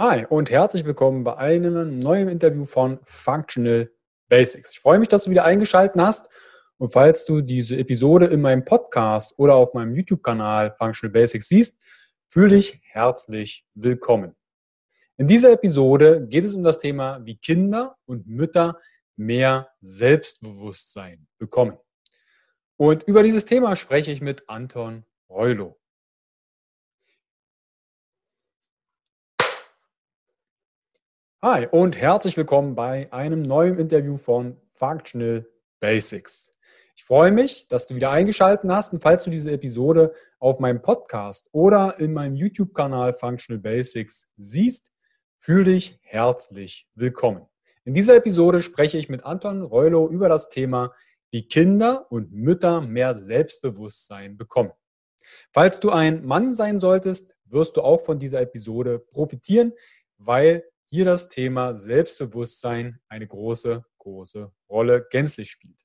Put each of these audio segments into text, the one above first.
Hi und herzlich willkommen bei einem neuen Interview von Functional Basics. Ich freue mich, dass du wieder eingeschaltet hast. Und falls du diese Episode in meinem Podcast oder auf meinem YouTube-Kanal Functional Basics siehst, fühle dich herzlich willkommen. In dieser Episode geht es um das Thema, wie Kinder und Mütter mehr Selbstbewusstsein bekommen. Und über dieses Thema spreche ich mit Anton Reulo. Hi und herzlich willkommen bei einem neuen Interview von Functional Basics. Ich freue mich, dass du wieder eingeschaltet hast und falls du diese Episode auf meinem Podcast oder in meinem YouTube-Kanal Functional Basics siehst, fühle dich herzlich willkommen. In dieser Episode spreche ich mit Anton Reulo über das Thema, wie Kinder und Mütter mehr Selbstbewusstsein bekommen. Falls du ein Mann sein solltest, wirst du auch von dieser Episode profitieren, weil hier das Thema Selbstbewusstsein eine große, große Rolle gänzlich spielt.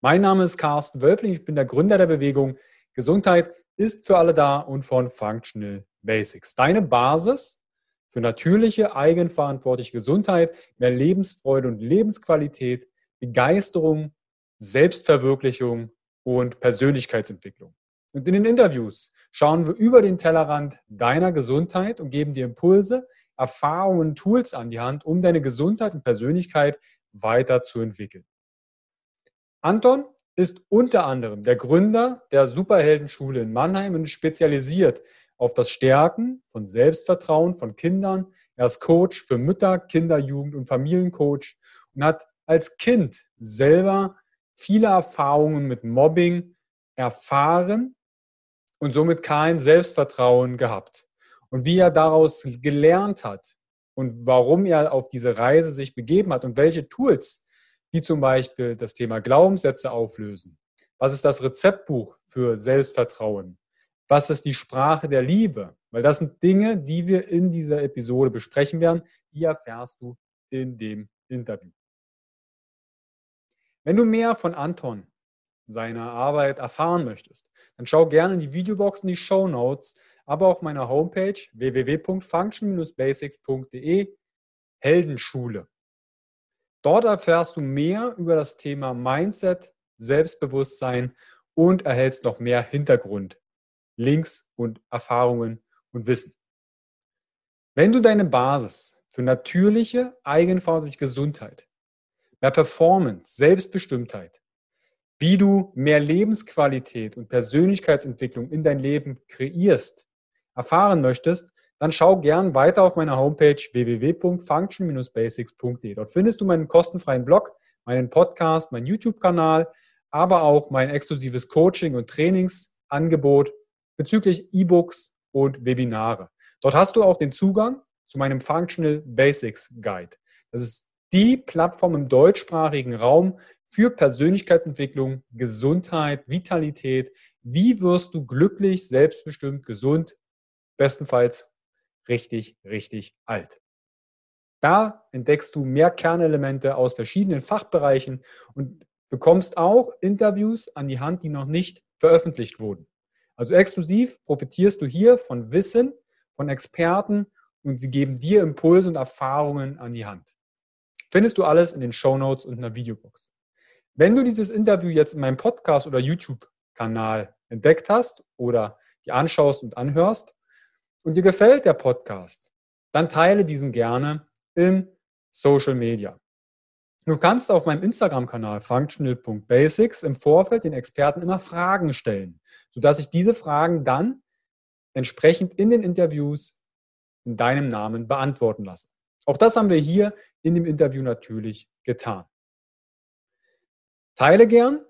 Mein Name ist Carsten Wölpling, ich bin der Gründer der Bewegung Gesundheit ist für alle da und von Functional Basics. Deine Basis für natürliche, eigenverantwortliche Gesundheit, mehr Lebensfreude und Lebensqualität, Begeisterung, Selbstverwirklichung und Persönlichkeitsentwicklung. Und in den Interviews schauen wir über den Tellerrand deiner Gesundheit und geben dir Impulse, Erfahrungen, Tools an die Hand, um deine Gesundheit und Persönlichkeit weiterzuentwickeln. Anton ist unter anderem der Gründer der Superheldenschule in Mannheim und spezialisiert auf das Stärken von Selbstvertrauen von Kindern. Er ist Coach für Mütter, Kinder, Jugend und Familiencoach und hat als Kind selber viele Erfahrungen mit Mobbing erfahren und somit kein Selbstvertrauen gehabt und wie er daraus gelernt hat und warum er auf diese Reise sich begeben hat und welche Tools, wie zum Beispiel das Thema Glaubenssätze auflösen. Was ist das Rezeptbuch für Selbstvertrauen? Was ist die Sprache der Liebe? Weil das sind Dinge, die wir in dieser Episode besprechen werden. Die erfährst du in dem Interview. Wenn du mehr von Anton, seiner Arbeit erfahren möchtest, dann schau gerne in die Videobox in die Show Notes aber auf meiner Homepage www.function-basics.de Heldenschule. Dort erfährst du mehr über das Thema Mindset, Selbstbewusstsein und erhältst noch mehr Hintergrund, Links und Erfahrungen und Wissen. Wenn du deine Basis für natürliche, eigenverantwortliche Gesundheit, mehr Performance, Selbstbestimmtheit, wie du mehr Lebensqualität und Persönlichkeitsentwicklung in dein Leben kreierst, erfahren möchtest, dann schau gern weiter auf meiner Homepage www.function-basics.de. Dort findest du meinen kostenfreien Blog, meinen Podcast, meinen YouTube-Kanal, aber auch mein exklusives Coaching- und Trainingsangebot bezüglich E-Books und Webinare. Dort hast du auch den Zugang zu meinem Functional Basics Guide. Das ist die Plattform im deutschsprachigen Raum für Persönlichkeitsentwicklung, Gesundheit, Vitalität. Wie wirst du glücklich, selbstbestimmt, gesund bestenfalls richtig, richtig alt. Da entdeckst du mehr Kernelemente aus verschiedenen Fachbereichen und bekommst auch Interviews an die Hand, die noch nicht veröffentlicht wurden. Also exklusiv profitierst du hier von Wissen, von Experten und sie geben dir Impulse und Erfahrungen an die Hand. Findest du alles in den Show Notes und in der Videobox. Wenn du dieses Interview jetzt in meinem Podcast oder YouTube-Kanal entdeckt hast oder dir anschaust und anhörst, und dir gefällt der Podcast, dann teile diesen gerne in Social Media. Du kannst auf meinem Instagram-Kanal functional.basics im Vorfeld den Experten immer Fragen stellen, sodass ich diese Fragen dann entsprechend in den Interviews in deinem Namen beantworten lasse. Auch das haben wir hier in dem Interview natürlich getan. Teile gern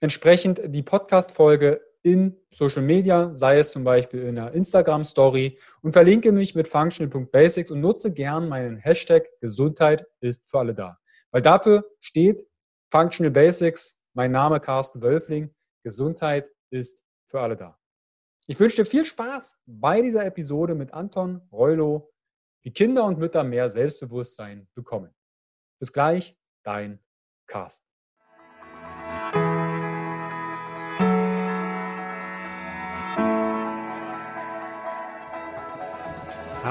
entsprechend die Podcast-Folge in Social Media, sei es zum Beispiel in einer Instagram-Story und verlinke mich mit functional.basics und nutze gern meinen Hashtag Gesundheit ist für alle da. Weil dafür steht Functional Basics, mein Name Carsten Wölfling, Gesundheit ist für alle da. Ich wünsche dir viel Spaß bei dieser Episode mit Anton Reulo, wie Kinder und Mütter mehr Selbstbewusstsein bekommen. Bis gleich, dein Carsten.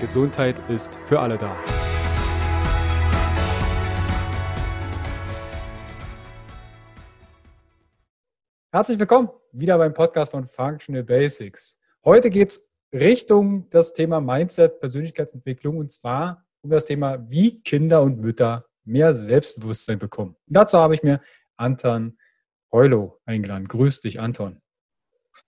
Gesundheit ist für alle da. Herzlich willkommen wieder beim Podcast von Functional Basics. Heute geht es Richtung das Thema Mindset, Persönlichkeitsentwicklung und zwar um das Thema, wie Kinder und Mütter mehr Selbstbewusstsein bekommen. Und dazu habe ich mir Anton Heulo eingeladen. Grüß dich, Anton.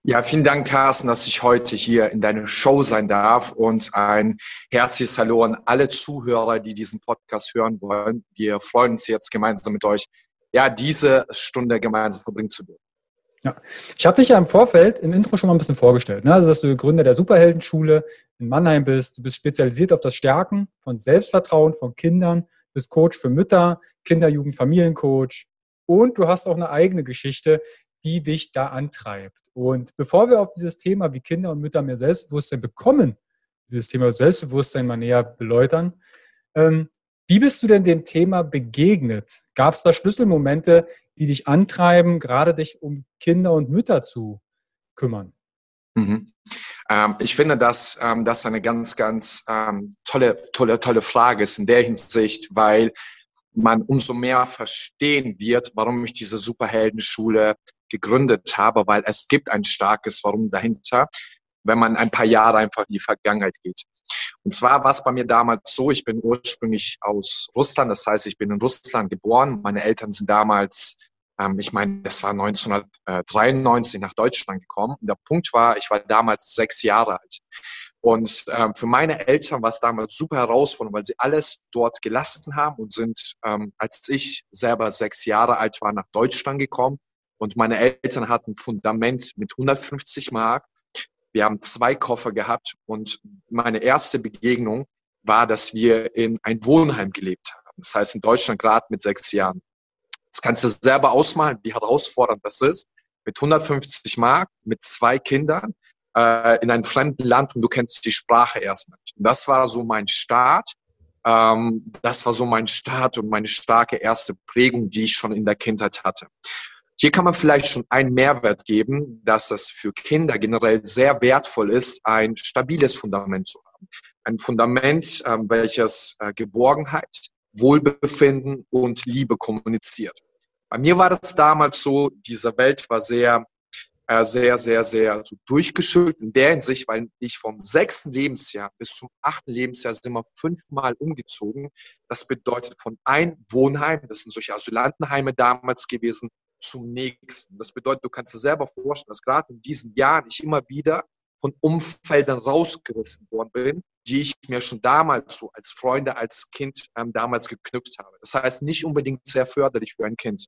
Ja, vielen Dank, Carsten, dass ich heute hier in deiner Show sein darf und ein herzliches Hallo an alle Zuhörer, die diesen Podcast hören wollen. Wir freuen uns jetzt gemeinsam mit euch, ja, diese Stunde gemeinsam verbringen zu dürfen. Ja, ich habe dich ja im Vorfeld im Intro schon mal ein bisschen vorgestellt. Ne? Also, dass du Gründer der Superheldenschule in Mannheim bist. Du bist spezialisiert auf das Stärken von Selbstvertrauen von Kindern, bist Coach für Mütter, Kinder, Jugend, Familiencoach. Und du hast auch eine eigene Geschichte, die dich da antreibt. Und bevor wir auf dieses Thema, wie Kinder und Mütter mehr Selbstbewusstsein bekommen, dieses Thema Selbstbewusstsein mal näher beläutern, ähm, wie bist du denn dem Thema begegnet? Gab es da Schlüsselmomente, die dich antreiben, gerade dich um Kinder und Mütter zu kümmern? Mhm. Ähm, ich finde, dass ähm, das eine ganz, ganz ähm, tolle, tolle, tolle Frage ist in der Hinsicht, weil man umso mehr verstehen wird, warum ich diese Superheldenschule gegründet habe, weil es gibt ein starkes Warum dahinter, wenn man ein paar Jahre einfach in die Vergangenheit geht. Und zwar war es bei mir damals so, ich bin ursprünglich aus Russland, das heißt, ich bin in Russland geboren. Meine Eltern sind damals, ähm, ich meine, das war 1993 nach Deutschland gekommen. Und der Punkt war, ich war damals sechs Jahre alt. Und ähm, für meine Eltern war es damals super herausfordernd, weil sie alles dort gelassen haben und sind, ähm, als ich selber sechs Jahre alt war, nach Deutschland gekommen und meine Eltern hatten Fundament mit 150 Mark. Wir haben zwei Koffer gehabt und meine erste Begegnung war, dass wir in ein Wohnheim gelebt haben. Das heißt in Deutschland gerade mit sechs Jahren. Das kannst du selber ausmalen, wie herausfordernd das ist. Mit 150 Mark, mit zwei Kindern äh, in einem fremden Land und du kennst die Sprache erstmal. Und das war so mein Start. Ähm, das war so mein Start und meine starke erste Prägung, die ich schon in der Kindheit hatte. Hier kann man vielleicht schon einen Mehrwert geben, dass es für Kinder generell sehr wertvoll ist, ein stabiles Fundament zu haben. Ein Fundament, ähm, welches äh, Geborgenheit, Wohlbefinden und Liebe kommuniziert. Bei mir war das damals so, diese Welt war sehr, äh, sehr, sehr, sehr so durchgeschüttelt in der Hinsicht, weil ich vom sechsten Lebensjahr bis zum achten Lebensjahr sind wir fünfmal umgezogen. Das bedeutet von ein Wohnheim, das sind solche Asylantenheime damals gewesen, zum nächsten. Das bedeutet, du kannst dir selber vorstellen, dass gerade in diesen Jahren ich immer wieder von Umfeldern rausgerissen worden bin, die ich mir schon damals so als Freunde, als Kind ähm, damals geknüpft habe. Das heißt, nicht unbedingt sehr förderlich für ein Kind.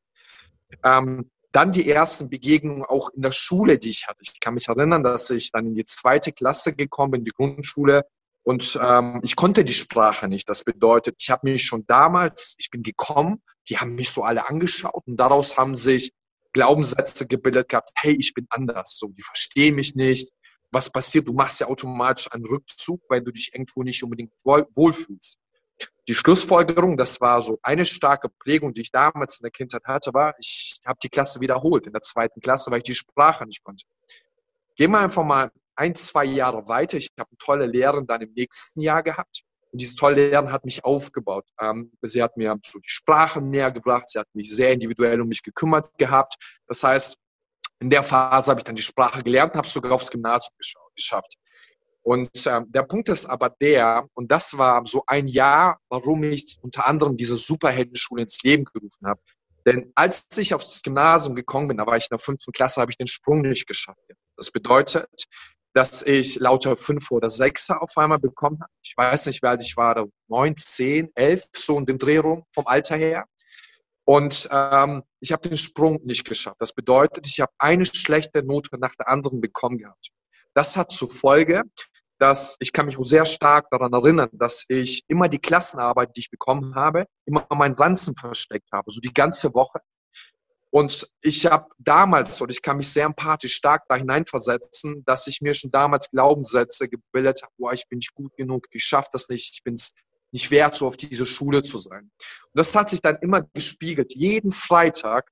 Ähm, dann die ersten Begegnungen auch in der Schule, die ich hatte. Ich kann mich erinnern, dass ich dann in die zweite Klasse gekommen bin, in die Grundschule. Und ähm, ich konnte die Sprache nicht. Das bedeutet, ich habe mich schon damals, ich bin gekommen, die haben mich so alle angeschaut und daraus haben sich Glaubenssätze gebildet gehabt, hey, ich bin anders, so, die verstehen mich nicht. Was passiert? Du machst ja automatisch einen Rückzug, weil du dich irgendwo nicht unbedingt wohl, wohlfühlst. Die Schlussfolgerung, das war so eine starke Prägung, die ich damals in der Kindheit hatte, war, ich habe die Klasse wiederholt in der zweiten Klasse, weil ich die Sprache nicht konnte. Gehen wir einfach mal ein, zwei Jahre weiter. Ich habe eine tolle Lehrerin dann im nächsten Jahr gehabt. Und dieses tolle Lernen hat mich aufgebaut. Ähm, sie hat mir so die Sprache näher gebracht. Sie hat mich sehr individuell um mich gekümmert gehabt. Das heißt, in der Phase habe ich dann die Sprache gelernt habe sogar aufs Gymnasium geschafft. Und ähm, der Punkt ist aber der, und das war so ein Jahr, warum ich unter anderem diese Superheldenschule ins Leben gerufen habe. Denn als ich aufs Gymnasium gekommen bin, da war ich in der fünften Klasse, habe ich den Sprung nicht geschafft. Das bedeutet, dass ich lauter fünf oder sechser auf einmal bekommen habe. Ich weiß nicht, wie alt ich war, neun, zehn, elf, so in dem Dreh rum vom Alter her. Und ähm, ich habe den Sprung nicht geschafft. Das bedeutet, ich habe eine schlechte Note nach der anderen bekommen gehabt. Das hat zur Folge, dass ich kann mich sehr stark daran erinnern, dass ich immer die Klassenarbeit, die ich bekommen habe, immer meinen Ranzen versteckt habe, so die ganze Woche. Und ich habe damals, und ich kann mich sehr empathisch stark da hineinversetzen, dass ich mir schon damals Glaubenssätze gebildet habe, boah, ich bin nicht gut genug, ich schaffe das nicht, ich bin es nicht wert, so auf diese Schule zu sein. Und das hat sich dann immer gespiegelt. Jeden Freitag,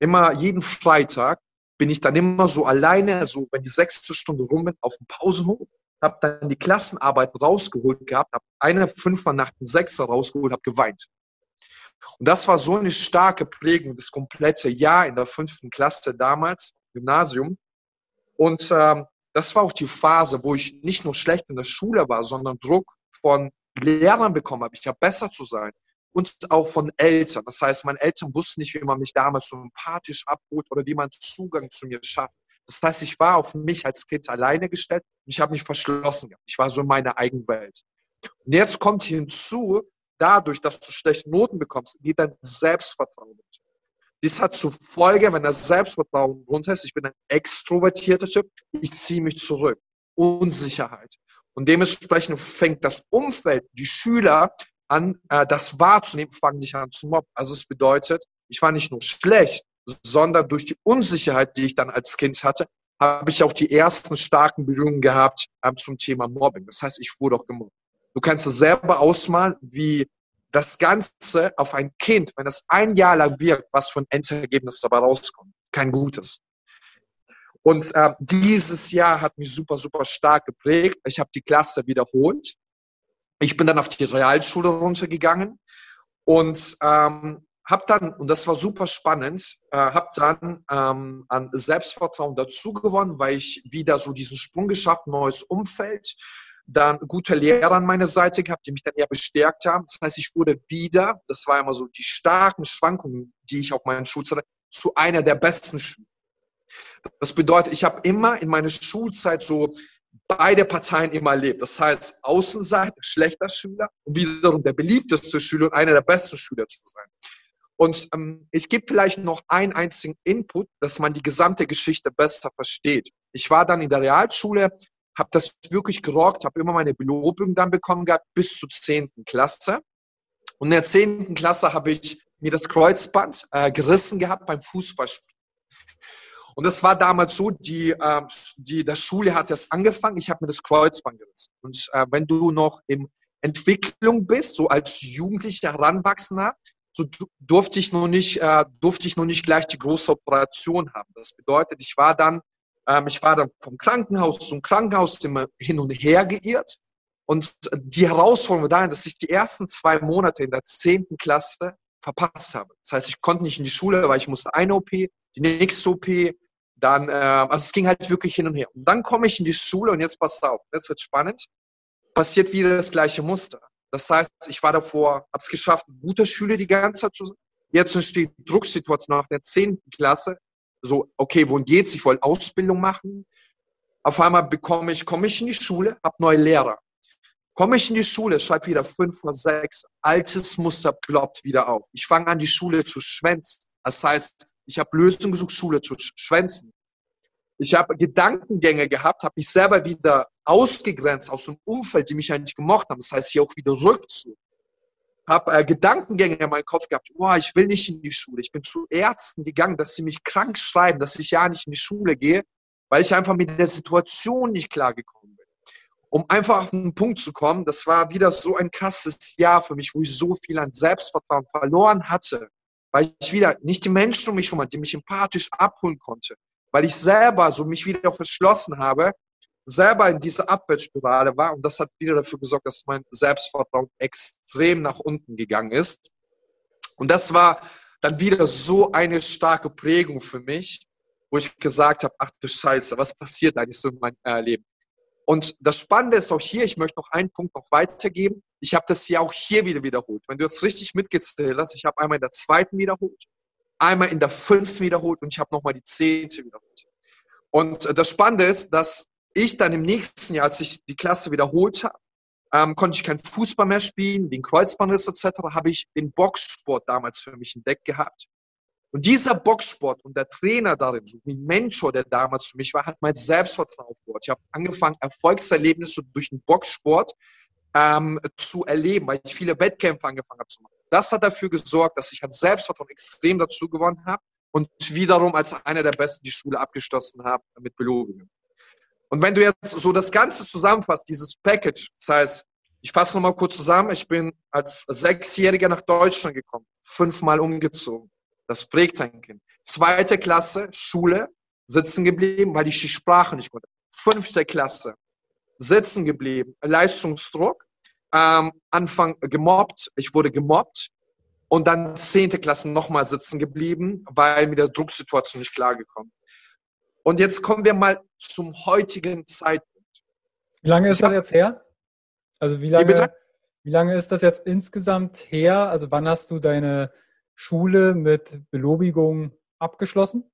immer jeden Freitag bin ich dann immer so alleine, so wenn die sechste Stunde rum bin, auf dem Pausenhof, habe dann die Klassenarbeit rausgeholt gehabt, habe eine fünfmal nach dem Sechser rausgeholt, habe geweint. Und das war so eine starke Prägung, das komplette Jahr in der fünften Klasse damals, Gymnasium. Und ähm, das war auch die Phase, wo ich nicht nur schlecht in der Schule war, sondern Druck von Lehrern bekommen habe. Ich habe besser zu sein. Und auch von Eltern. Das heißt, meine Eltern wussten nicht, wie man mich damals sympathisch abholt oder wie man Zugang zu mir schafft. Das heißt, ich war auf mich als Kind alleine gestellt und ich habe mich verschlossen. Ich war so in meiner eigenen Welt. Und jetzt kommt hinzu, dadurch, dass du schlechte Noten bekommst, geht dein Selbstvertrauen runter. Dies hat zur Folge, wenn das Selbstvertrauen runter ist, ich bin ein extrovertierter Typ, ich ziehe mich zurück. Unsicherheit. Und dementsprechend fängt das Umfeld, die Schüler an, äh, das wahrzunehmen, fangen dich an zu mobben. Also es bedeutet, ich war nicht nur schlecht, sondern durch die Unsicherheit, die ich dann als Kind hatte, habe ich auch die ersten starken Berührungen gehabt äh, zum Thema Mobbing. Das heißt, ich wurde auch gemobbt. Du kannst es selber ausmalen, wie das Ganze auf ein Kind, wenn es ein Jahr lang wirkt, was für ein Endergebnis dabei rauskommt. Kein gutes. Und äh, dieses Jahr hat mich super, super stark geprägt. Ich habe die Klasse wiederholt. Ich bin dann auf die Realschule runtergegangen und ähm, habe dann, und das war super spannend, äh, habe dann ähm, an Selbstvertrauen dazu gewonnen, weil ich wieder so diesen Sprung geschafft, neues Umfeld, dann gute Lehrer an meiner Seite gehabt, die mich dann eher bestärkt haben. Das heißt, ich wurde wieder, das war immer so die starken Schwankungen, die ich auf meinen Schulzeit hatte, zu einer der besten Schüler. Das bedeutet, ich habe immer in meiner Schulzeit so beide Parteien immer erlebt. Das heißt, Außenseiter, schlechter Schüler und wiederum der beliebteste Schüler und einer der besten Schüler zu sein. Und ähm, ich gebe vielleicht noch einen einzigen Input, dass man die gesamte Geschichte besser versteht. Ich war dann in der Realschule, habe das wirklich gerockt, habe immer meine Belobung dann bekommen gehabt bis zur zehnten Klasse. Und in der zehnten Klasse habe ich mir das Kreuzband äh, gerissen gehabt beim Fußballspiel. Und das war damals so, die, äh, die der Schule hat das angefangen, ich habe mir das Kreuzband gerissen. Und äh, wenn du noch in Entwicklung bist, so als Jugendlicher Heranwachsender, so durfte ich noch nicht, äh, durfte ich noch nicht gleich die große Operation haben. Das bedeutet, ich war dann ähm, ich war dann vom Krankenhaus zum Krankenhaus immer hin und her geirrt. Und die Herausforderung war dahin, dass ich die ersten zwei Monate in der zehnten Klasse verpasst habe. Das heißt, ich konnte nicht in die Schule, weil ich musste eine OP, die nächste OP, dann, äh, also es ging halt wirklich hin und her. Und dann komme ich in die Schule und jetzt passt auf, jetzt wird spannend, passiert wieder das gleiche Muster. Das heißt, ich war davor, habe es geschafft, ein guter Schüler die ganze Zeit zu sein. Jetzt entsteht Drucksituation nach der zehnten Klasse so, okay, wohin geht's? Ich wollte Ausbildung machen. Auf einmal bekomme ich, komme ich in die Schule, habe neue Lehrer. Komme ich in die Schule, schreibe wieder fünf oder sechs, altes Muster ploppt wieder auf. Ich fange an, die Schule zu schwänzen. Das heißt, ich habe Lösungen gesucht, Schule zu schwänzen. Ich habe Gedankengänge gehabt, habe mich selber wieder ausgegrenzt aus dem Umfeld, die mich eigentlich gemocht haben. Das heißt, hier auch wieder Rückzug habe äh, Gedankengänge in meinem Kopf gehabt, oh, ich will nicht in die Schule. Ich bin zu Ärzten gegangen, dass sie mich krank schreiben, dass ich ja nicht in die Schule gehe, weil ich einfach mit der Situation nicht klargekommen bin. Um einfach auf den Punkt zu kommen, das war wieder so ein krasses Jahr für mich, wo ich so viel an Selbstvertrauen verloren hatte, weil ich wieder nicht die Menschen um mich herum hatte, die mich empathisch abholen konnte, weil ich selber so mich wieder verschlossen habe selber in dieser Abwärtsspirale war und das hat wieder dafür gesorgt, dass mein Selbstvertrauen extrem nach unten gegangen ist. Und das war dann wieder so eine starke Prägung für mich, wo ich gesagt habe, ach du Scheiße, was passiert eigentlich so in meinem äh, Leben? Und das Spannende ist auch hier, ich möchte noch einen Punkt noch weitergeben. Ich habe das ja auch hier wieder wiederholt. Wenn du jetzt richtig mitgezählt hast, ich habe einmal in der zweiten wiederholt, einmal in der fünften wiederholt und ich habe nochmal die zehnte wiederholt. Und äh, das Spannende ist, dass ich dann im nächsten Jahr, als ich die Klasse wiederholt habe, ähm, konnte ich kein Fußball mehr spielen, wegen Kreuzbandriss etc., habe ich den Boxsport damals für mich entdeckt gehabt. Und dieser Boxsport und der Trainer darin, so wie Mentor, der damals für mich war, hat mein Selbstvertrauen aufgebaut. Ich habe angefangen, Erfolgserlebnisse durch den Boxsport ähm, zu erleben, weil ich viele Wettkämpfe angefangen habe zu machen. Das hat dafür gesorgt, dass ich an Selbstvertrauen extrem dazu gewonnen habe und wiederum als einer der Besten die Schule abgeschlossen habe mit Belobungen. Und wenn du jetzt so das Ganze zusammenfasst, dieses Package, das heißt, ich fasse nochmal kurz zusammen, ich bin als Sechsjähriger nach Deutschland gekommen, fünfmal umgezogen. Das prägt ein Kind. Zweite Klasse, Schule, sitzen geblieben, weil ich die Sprache nicht konnte. Fünfte Klasse, sitzen geblieben, Leistungsdruck, ähm, Anfang gemobbt, ich wurde gemobbt und dann zehnte Klasse nochmal sitzen geblieben, weil mit der Drucksituation nicht klargekommen. Und jetzt kommen wir mal zum heutigen Zeitpunkt. Wie lange ist das jetzt her? Also wie lange, wie, lange ist das jetzt insgesamt her? Also wann hast du deine Schule mit Belobigung abgeschlossen?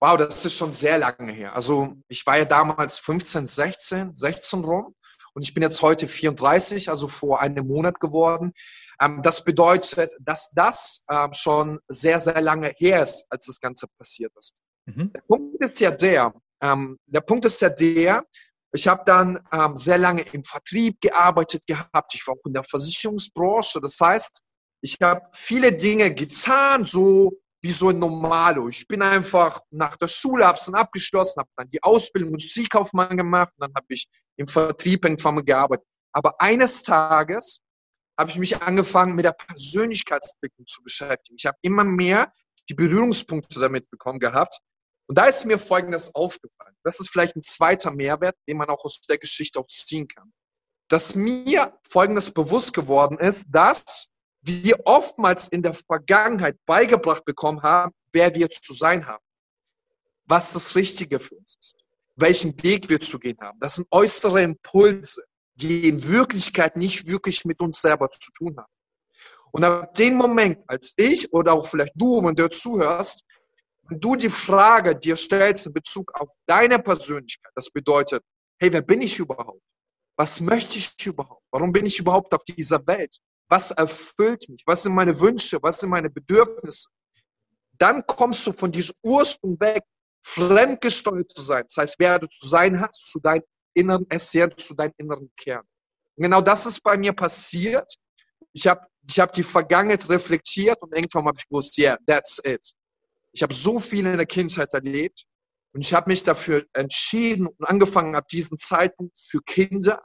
Wow, das ist schon sehr lange her. Also ich war ja damals 15, 16, 16 rum und ich bin jetzt heute 34, also vor einem Monat geworden. Ähm, das bedeutet, dass das ähm, schon sehr, sehr lange her ist, als das Ganze passiert ist. Mhm. Der Punkt ist ja der, ähm, der Punkt ist ja der, ich habe dann ähm, sehr lange im Vertrieb gearbeitet gehabt. Ich war auch in der Versicherungsbranche. Das heißt, ich habe viele Dinge getan, so wie so ein Normalo. Ich bin einfach nach der Schule, habe dann abgeschlossen, habe dann die Ausbildung Industriekaufmann gemacht und dann habe ich im Vertrieb irgendwann gearbeitet. Aber eines Tages habe ich mich angefangen, mit der Persönlichkeitsentwicklung zu beschäftigen. Ich habe immer mehr die Berührungspunkte damit bekommen gehabt. Und da ist mir Folgendes aufgefallen. Das ist vielleicht ein zweiter Mehrwert, den man auch aus der Geschichte auch ziehen kann. Dass mir Folgendes bewusst geworden ist, dass wir oftmals in der Vergangenheit beigebracht bekommen haben, wer wir zu sein haben, was das Richtige für uns ist, welchen Weg wir zu gehen haben. Das sind äußere Impulse, die in Wirklichkeit nicht wirklich mit uns selber zu tun haben. Und ab dem Moment, als ich oder auch vielleicht du, wenn du zuhörst, wenn du die Frage dir stellst in Bezug auf deine Persönlichkeit, das bedeutet, hey, wer bin ich überhaupt? Was möchte ich überhaupt? Warum bin ich überhaupt auf dieser Welt? Was erfüllt mich? Was sind meine Wünsche? Was sind meine Bedürfnisse? Dann kommst du von diesem Ursprung weg, fremdgesteuert zu sein. Das heißt, wer du zu sein hast, zu deinem inneren Essenz, zu deinem inneren Kern. Und genau das ist bei mir passiert. Ich habe ich hab die Vergangenheit reflektiert und irgendwann habe ich gewusst, yeah, that's it. Ich habe so viel in der Kindheit erlebt und ich habe mich dafür entschieden und angefangen ab diesem Zeitpunkt für Kinder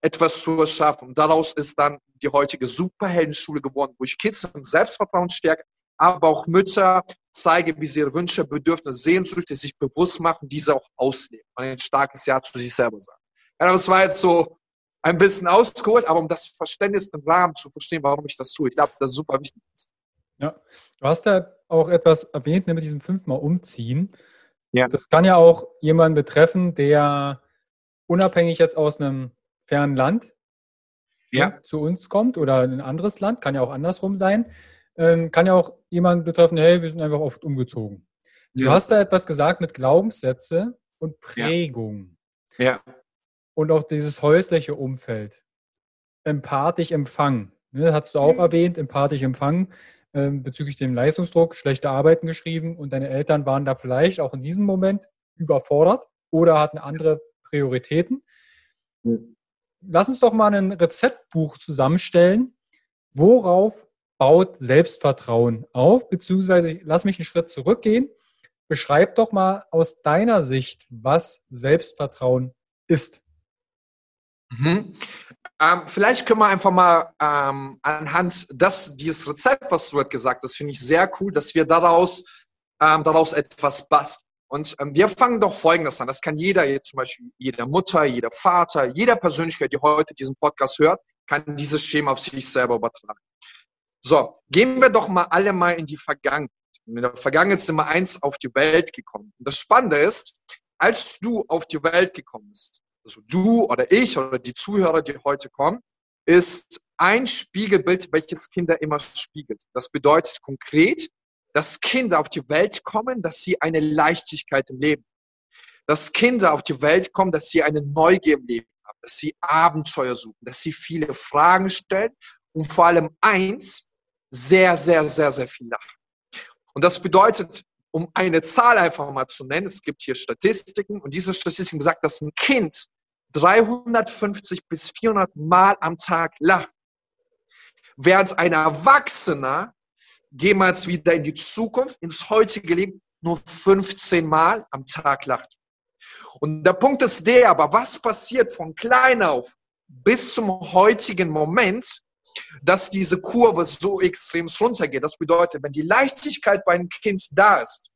etwas zu erschaffen. Und daraus ist dann die heutige Superheldenschule geworden, wo ich Kids im Selbstvertrauen stärke, aber auch Mütter zeige, wie sie ihre Wünsche, Bedürfnisse, Sehnsüchte sich bewusst machen, diese auch ausleben und ein starkes Ja zu sich selber sagen. Ja, das war jetzt so ein bisschen ausgeholt, aber um das Verständnis im Rahmen zu verstehen, warum ich das tue. Ich glaube, das ist super wichtig ist. Ja, du hast ja auch etwas erwähnt, nämlich diesem fünfmal umziehen. Ja. Das kann ja auch jemanden betreffen, der unabhängig jetzt aus einem fernen Land ja. zu uns kommt oder in ein anderes Land, kann ja auch andersrum sein, ähm, kann ja auch jemanden betreffen, hey, wir sind einfach oft umgezogen. Ja. Du hast da etwas gesagt mit Glaubenssätze und Prägung. Ja. ja. Und auch dieses häusliche Umfeld. Empathisch empfangen. Ne, hast du auch mhm. erwähnt, empathisch empfangen ähm, bezüglich dem Leistungsdruck, schlechte Arbeiten geschrieben und deine Eltern waren da vielleicht auch in diesem Moment überfordert oder hatten andere Prioritäten. Lass uns doch mal ein Rezeptbuch zusammenstellen. Worauf baut Selbstvertrauen auf? Beziehungsweise lass mich einen Schritt zurückgehen. Beschreib doch mal aus deiner Sicht, was Selbstvertrauen ist. Mhm. Ähm, vielleicht können wir einfach mal ähm, anhand des, dieses Rezept, was du gesagt hast, finde ich sehr cool, dass wir daraus, ähm, daraus etwas basteln. Und ähm, wir fangen doch Folgendes an. Das kann jeder, zum Beispiel jede Mutter, jeder Vater, jeder Persönlichkeit, die heute diesen Podcast hört, kann dieses Schema auf sich selber übertragen. So, gehen wir doch mal alle mal in die Vergangenheit. In der Vergangenheit sind wir eins auf die Welt gekommen. Und das Spannende ist, als du auf die Welt gekommen bist, also du oder ich oder die Zuhörer, die heute kommen, ist ein Spiegelbild, welches Kinder immer spiegelt. Das bedeutet konkret, dass Kinder auf die Welt kommen, dass sie eine Leichtigkeit im Leben. Dass Kinder auf die Welt kommen, dass sie eine Neugier im Leben haben, dass sie Abenteuer suchen, dass sie viele Fragen stellen und vor allem eins, sehr, sehr, sehr, sehr viel lachen. Und das bedeutet, um eine Zahl einfach mal zu nennen, es gibt hier Statistiken und diese Statistiken sagt, dass ein Kind 350 bis 400 Mal am Tag lacht. Während ein Erwachsener, jetzt wieder in die Zukunft, ins heutige Leben, nur 15 Mal am Tag lacht. Und der Punkt ist der, aber was passiert von klein auf bis zum heutigen Moment, dass diese Kurve so extrem runtergeht. Das bedeutet, wenn die Leichtigkeit bei einem Kind da ist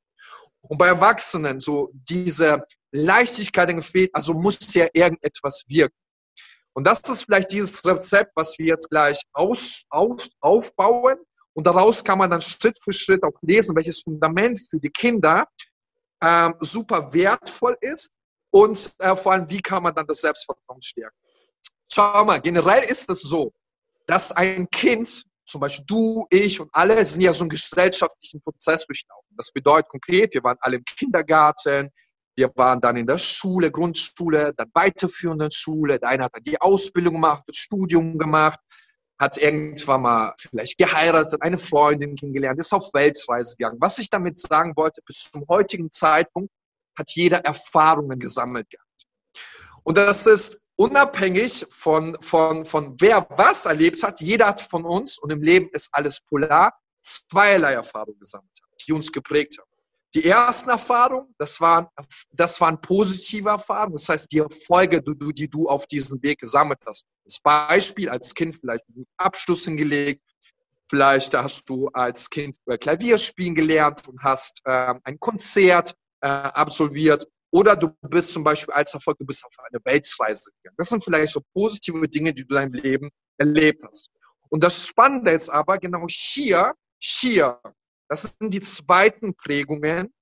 und bei Erwachsenen so diese Leichtigkeit fehlt, also muss ja irgendetwas wirken. Und das ist vielleicht dieses Rezept, was wir jetzt gleich aus, auf, aufbauen. Und daraus kann man dann Schritt für Schritt auch lesen, welches Fundament für die Kinder ähm, super wertvoll ist und äh, vor allem, wie kann man dann das Selbstvertrauen stärken. Schau mal, generell ist es so, dass ein Kind, zum Beispiel du, ich und alle, sind ja so einen gesellschaftlichen Prozess durchlaufen. Das bedeutet konkret, wir waren alle im Kindergarten, wir waren dann in der Schule, Grundschule, dann weiterführenden Schule. Der eine hat dann die Ausbildung gemacht, das Studium gemacht, hat irgendwann mal vielleicht geheiratet, eine Freundin kennengelernt, ist auf Weltreise gegangen. Was ich damit sagen wollte, bis zum heutigen Zeitpunkt hat jeder Erfahrungen gesammelt gehabt. Und das ist unabhängig von, von, von wer was erlebt hat, jeder hat von uns, und im Leben ist alles polar, zweierlei Erfahrungen gesammelt die uns geprägt haben. Die ersten Erfahrungen, das waren, das waren positive Erfahrungen, das heißt die Erfolge, die, du auf diesem Weg gesammelt hast. Das Beispiel als Kind vielleicht einen Abschluss hingelegt, vielleicht hast du als Kind Klavier spielen gelernt und hast äh, ein Konzert äh, absolviert oder du bist zum Beispiel als Erfolg, du bist auf eine Weltreise gegangen. Das sind vielleicht so positive Dinge, die du in deinem Leben erlebt hast. Und das Spannende ist aber genau hier, hier, das sind die zweiten Prägungen.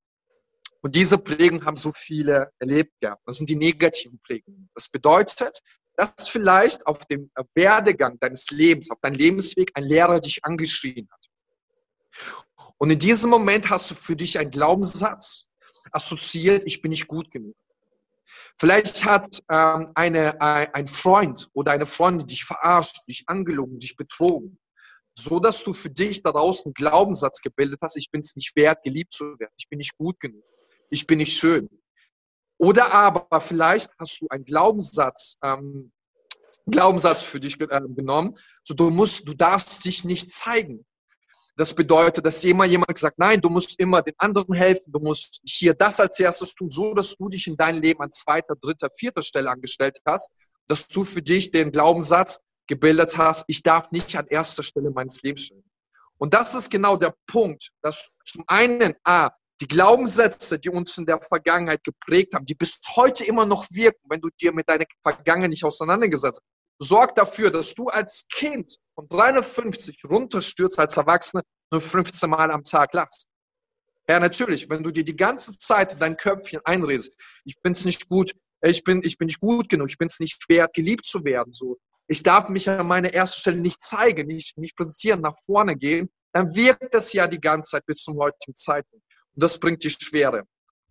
Und diese Prägungen haben so viele erlebt gehabt. Das sind die negativen Prägungen. Das bedeutet, dass vielleicht auf dem Werdegang deines Lebens, auf deinem Lebensweg ein Lehrer dich angeschrien hat. Und in diesem Moment hast du für dich einen Glaubenssatz, assoziiert, ich bin nicht gut genug. Vielleicht hat ähm, eine, ein, ein Freund oder eine Freundin dich verarscht, dich angelogen, dich betrogen, so dass du für dich daraus einen Glaubenssatz gebildet hast, ich bin es nicht wert, geliebt zu werden, ich bin nicht gut genug, ich bin nicht schön. Oder aber vielleicht hast du einen Glaubenssatz, ähm, Glaubenssatz für dich äh, genommen, so du musst, du darfst dich nicht zeigen. Das bedeutet, dass immer jemand gesagt, nein, du musst immer den anderen helfen, du musst hier das als erstes tun, so dass du dich in deinem Leben an zweiter, dritter, vierter Stelle angestellt hast, dass du für dich den Glaubenssatz gebildet hast, ich darf nicht an erster Stelle meines Lebens stehen. Und das ist genau der Punkt, dass zum einen, A, die Glaubenssätze, die uns in der Vergangenheit geprägt haben, die bis heute immer noch wirken, wenn du dir mit deiner Vergangenheit nicht auseinandergesetzt hast, sorg dafür, dass du als Kind von 350 runterstürzt als Erwachsene nur 15 Mal am Tag lachst. Ja, natürlich, wenn du dir die ganze Zeit dein Köpfchen einredest, ich bin's nicht gut, ich bin, ich bin nicht gut genug, ich bin's nicht wert, geliebt zu werden, so. Ich darf mich an meiner ersten Stelle nicht zeigen, nicht, nicht präsentieren, nach vorne gehen, dann wirkt das ja die ganze Zeit bis zum heutigen Zeitpunkt. Und das bringt die Schwere.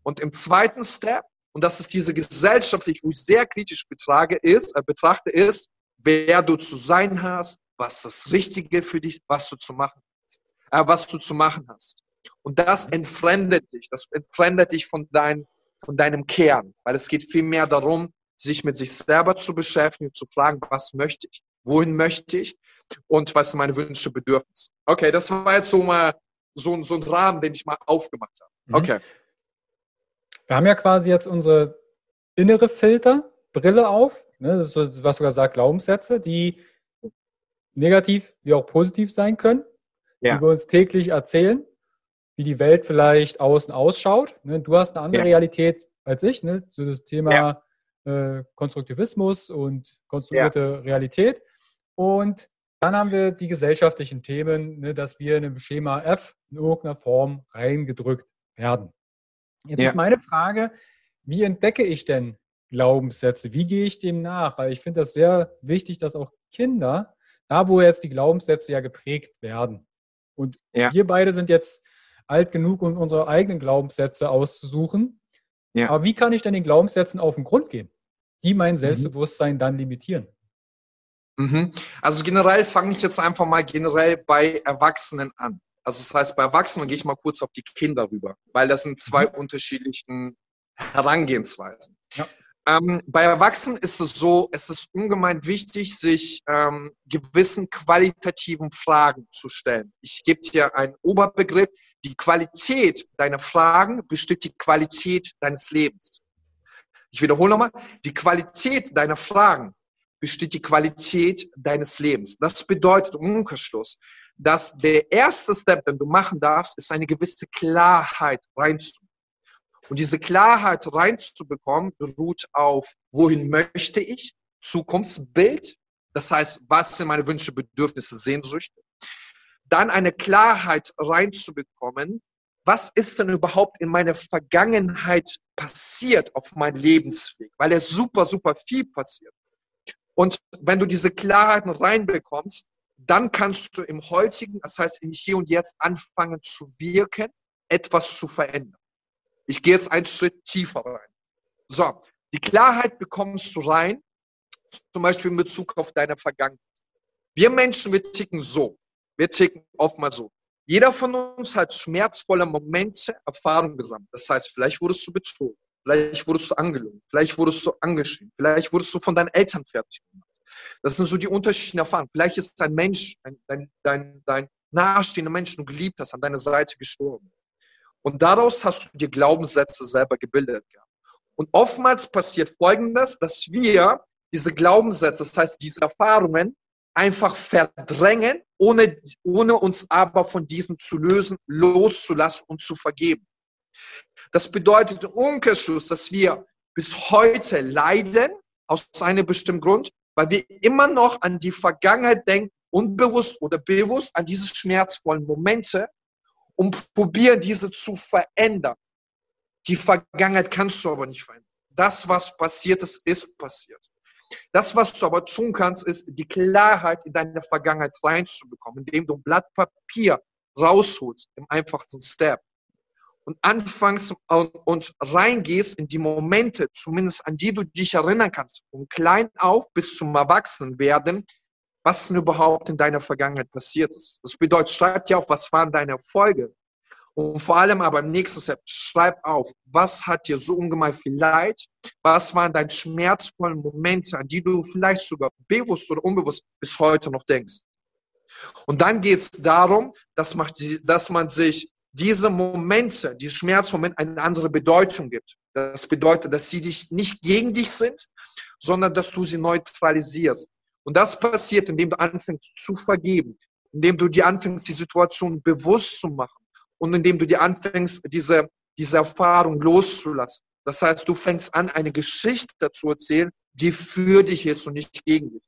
Und im zweiten Step, und das ist diese gesellschaftlich, wo ich sehr kritisch betrage, ist, äh, betrachte, ist, wer du zu sein hast, was das Richtige für dich, was du zu machen hast, äh, was du zu machen hast. Und das entfremdet dich, das entfremdet dich von, dein, von deinem Kern, weil es geht vielmehr darum, sich mit sich selber zu beschäftigen, zu fragen, was möchte ich, wohin möchte ich und was sind meine Wünsche, Bedürfnisse. Okay, das war jetzt so mal so, so ein Rahmen, den ich mal aufgemacht habe. Mhm. Okay. Wir haben ja quasi jetzt unsere innere Filterbrille auf Ne? Das ist, was sogar sagt, Glaubenssätze, die negativ wie auch positiv sein können, ja. die wir uns täglich erzählen, wie die Welt vielleicht außen ausschaut. Ne? Du hast eine andere ja. Realität als ich, ne? so das Thema ja. Äh, Konstruktivismus und konstruierte Realität. Und dann haben wir die gesellschaftlichen Themen, ne, dass wir in einem Schema F in irgendeiner Form reingedrückt werden. Jetzt ist meine Frage, wie entdecke ich denn Glaubenssätze? Wie gehe ich dem nach? Weil ich finde das sehr wichtig, dass auch Kinder, da wo jetzt die Glaubenssätze ja geprägt werden, und ja. wir beide sind jetzt alt genug, um unsere eigenen Glaubenssätze auszusuchen. Ja. Aber wie kann ich denn den Glaubenssätzen auf den Grund gehen, die mein mhm. Selbstbewusstsein mhm. dann limitieren? Mhm. Also generell fange ich jetzt einfach mal generell bei Erwachsenen an. Also das heißt, bei Erwachsenen gehe ich mal kurz auf die Kinder rüber, weil das sind zwei mhm. unterschiedlichen Herangehensweisen. Ja. Ähm, bei Erwachsenen ist es so, es ist ungemein wichtig, sich ähm, gewissen qualitativen Fragen zu stellen. Ich gebe dir einen Oberbegriff. Die Qualität deiner Fragen bestimmt die Qualität deines Lebens. Ich wiederhole nochmal, die Qualität deiner Fragen bestimmt die Qualität deines Lebens. Das bedeutet im Umkehrschluss, dass der erste Step, den du machen darfst, ist eine gewisse Klarheit reinzubringen. Und diese Klarheit reinzubekommen, beruht auf, wohin möchte ich, Zukunftsbild, das heißt, was sind meine Wünsche, Bedürfnisse, Sehnsüchte. Dann eine Klarheit reinzubekommen, was ist denn überhaupt in meiner Vergangenheit passiert auf meinem Lebensweg, weil es super, super viel passiert. Und wenn du diese Klarheiten reinbekommst, dann kannst du im heutigen, das heißt im Hier und Jetzt anfangen zu wirken, etwas zu verändern. Ich gehe jetzt einen Schritt tiefer rein. So, die Klarheit bekommst du rein, zum Beispiel in Bezug auf deine Vergangenheit. Wir Menschen, wir ticken so. Wir ticken oftmals so. Jeder von uns hat schmerzvolle Momente, Erfahrungen gesammelt. Das heißt, vielleicht wurdest du betrogen, vielleicht wurdest du angelogen, vielleicht wurdest du angeschrieben, vielleicht wurdest du von deinen Eltern fertig gemacht. Das sind so die unterschiedlichen Erfahrungen. Vielleicht ist ein Mensch, dein, dein, dein nahestehender Mensch, den du geliebt hast, an deiner Seite gestorben. Und daraus hast du dir Glaubenssätze selber gebildet. Und oftmals passiert Folgendes, dass wir diese Glaubenssätze, das heißt diese Erfahrungen, einfach verdrängen, ohne, ohne uns aber von diesem zu lösen, loszulassen und zu vergeben. Das bedeutet im Umkehrschluss, dass wir bis heute leiden, aus einem bestimmten Grund, weil wir immer noch an die Vergangenheit denken, unbewusst oder bewusst an diese schmerzvollen Momente und probieren, diese zu verändern. Die Vergangenheit kannst du aber nicht verändern. Das, was passiert ist, ist passiert. Das, was du aber tun kannst, ist, die Klarheit in deine Vergangenheit reinzubekommen, indem du ein Blatt Papier rausholst, im einfachsten Step. Und anfängst und, und reingehst in die Momente, zumindest an die du dich erinnern kannst, von klein auf bis zum Erwachsenenwerden, was denn überhaupt in deiner Vergangenheit passiert ist. Das bedeutet, schreib dir auf, was waren deine Erfolge. Und vor allem aber im nächsten Step, schreib auf, was hat dir so ungemein viel Leid? Was waren deine schmerzvollen Momente, an die du vielleicht sogar bewusst oder unbewusst bis heute noch denkst? Und dann geht es darum, dass man, dass man sich diese Momente, diese Schmerzmomente eine andere Bedeutung gibt. Das bedeutet, dass sie dich nicht gegen dich sind, sondern dass du sie neutralisierst. Und das passiert, indem du anfängst zu vergeben, indem du dir anfängst, die Situation bewusst zu machen und indem du dir anfängst, diese, diese Erfahrung loszulassen. Das heißt, du fängst an, eine Geschichte zu erzählen, die für dich ist und nicht gegen dich.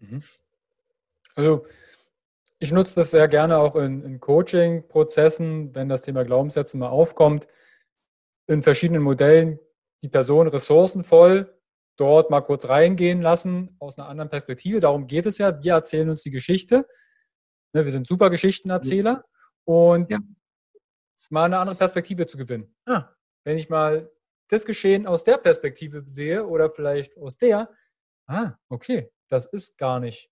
Mhm. Also, ich nutze das sehr gerne auch in, in Coaching-Prozessen, wenn das Thema Glaubenssätze mal aufkommt, in verschiedenen Modellen die Person ressourcenvoll dort mal kurz reingehen lassen aus einer anderen Perspektive. Darum geht es ja. Wir erzählen uns die Geschichte. Ne, wir sind super Geschichtenerzähler und ja. mal eine andere Perspektive zu gewinnen. Ah, wenn ich mal das Geschehen aus der Perspektive sehe oder vielleicht aus der, ah, okay, das ist gar nicht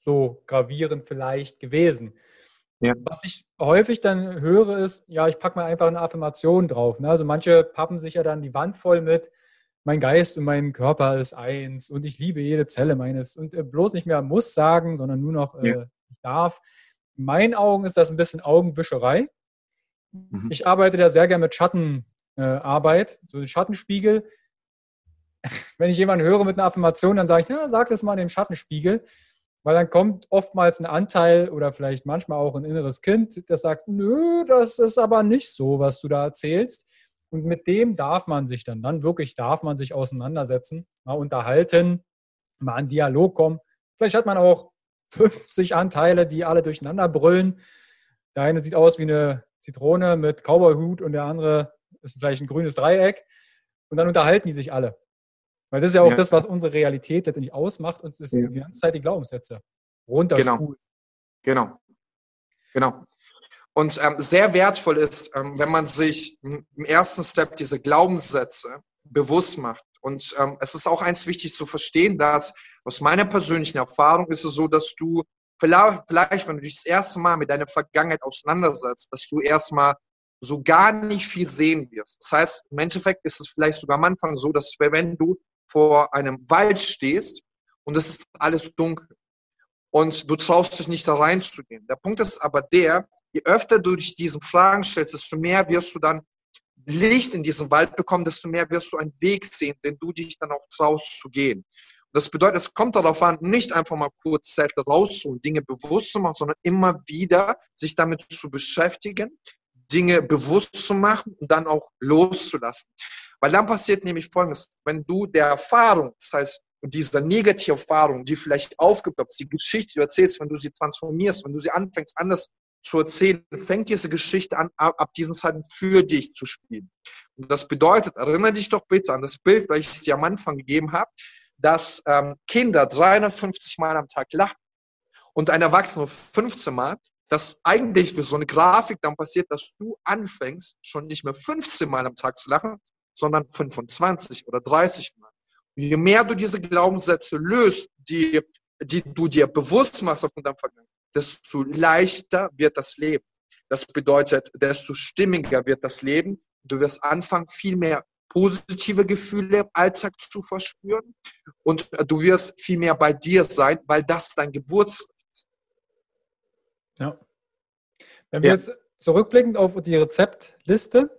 so gravierend vielleicht gewesen. Ja. Was ich häufig dann höre, ist, ja, ich packe mal einfach eine Affirmation drauf. Ne? Also manche pappen sich ja dann die Wand voll mit, mein Geist und mein Körper ist eins und ich liebe jede Zelle meines und äh, bloß nicht mehr muss sagen, sondern nur noch äh, ja. darf. In meinen Augen ist das ein bisschen Augenwischerei. Mhm. Ich arbeite da sehr gerne mit Schattenarbeit, äh, so ein Schattenspiegel. Wenn ich jemanden höre mit einer Affirmation, dann sage ich, ja, sag das mal in dem Schattenspiegel, weil dann kommt oftmals ein Anteil oder vielleicht manchmal auch ein inneres Kind, das sagt, nö, das ist aber nicht so, was du da erzählst. Und mit dem darf man sich dann, dann wirklich darf man sich auseinandersetzen, mal unterhalten, mal in Dialog kommen. Vielleicht hat man auch 50 Anteile, die alle durcheinander brüllen. Der eine sieht aus wie eine Zitrone mit Cowboyhut und der andere ist vielleicht ein grünes Dreieck. Und dann unterhalten die sich alle. Weil das ist ja auch ja. das, was unsere Realität letztendlich ausmacht und es ist ja. die ganze Zeit die Glaubenssätze. Runterspulen. Genau. Genau. Genau. Und ähm, sehr wertvoll ist, ähm, wenn man sich im ersten Step diese Glaubenssätze bewusst macht. Und ähm, es ist auch eins wichtig zu verstehen, dass aus meiner persönlichen Erfahrung ist es so, dass du vielleicht, vielleicht, wenn du dich das erste Mal mit deiner Vergangenheit auseinandersetzt, dass du erstmal so gar nicht viel sehen wirst. Das heißt, im Endeffekt ist es vielleicht sogar am Anfang so, dass wenn du vor einem Wald stehst und es ist alles dunkel und du traust dich nicht da reinzugehen. Der Punkt ist aber der, je öfter du dich diesen Fragen stellst, desto mehr wirst du dann Licht in diesem Wald bekommen, desto mehr wirst du einen Weg sehen, den du dich dann auch traust zu gehen. Das bedeutet, es kommt darauf an, nicht einfach mal kurz Zeit rauszuholen, Dinge bewusst zu machen, sondern immer wieder sich damit zu beschäftigen, Dinge bewusst zu machen und dann auch loszulassen. Weil dann passiert nämlich Folgendes. Wenn du der Erfahrung, das heißt, dieser negative Erfahrung, die vielleicht aufgeploppt ist, die Geschichte, die du erzählst, wenn du sie transformierst, wenn du sie anfängst, anders zu erzählen, fängt diese Geschichte an, ab diesen Zeiten für dich zu spielen. Und das bedeutet, erinnere dich doch bitte an das Bild, welches ich dir am Anfang gegeben habe, dass ähm, Kinder 350 Mal am Tag lachen und ein Erwachsener 15 Mal, dass eigentlich für so eine Grafik dann passiert, dass du anfängst, schon nicht mehr 15 Mal am Tag zu lachen, sondern 25 oder 30 Mal. Je mehr du diese Glaubenssätze löst, die, die du dir bewusst machst auf deinem Vergangenheit, desto leichter wird das Leben. Das bedeutet, desto stimmiger wird das Leben. Du wirst anfangen, viel mehr positive Gefühle im Alltag zu verspüren und du wirst viel mehr bei dir sein, weil das dein Geburtsrecht ist. Ja. Wenn wir ja. jetzt zurückblickend auf die Rezeptliste,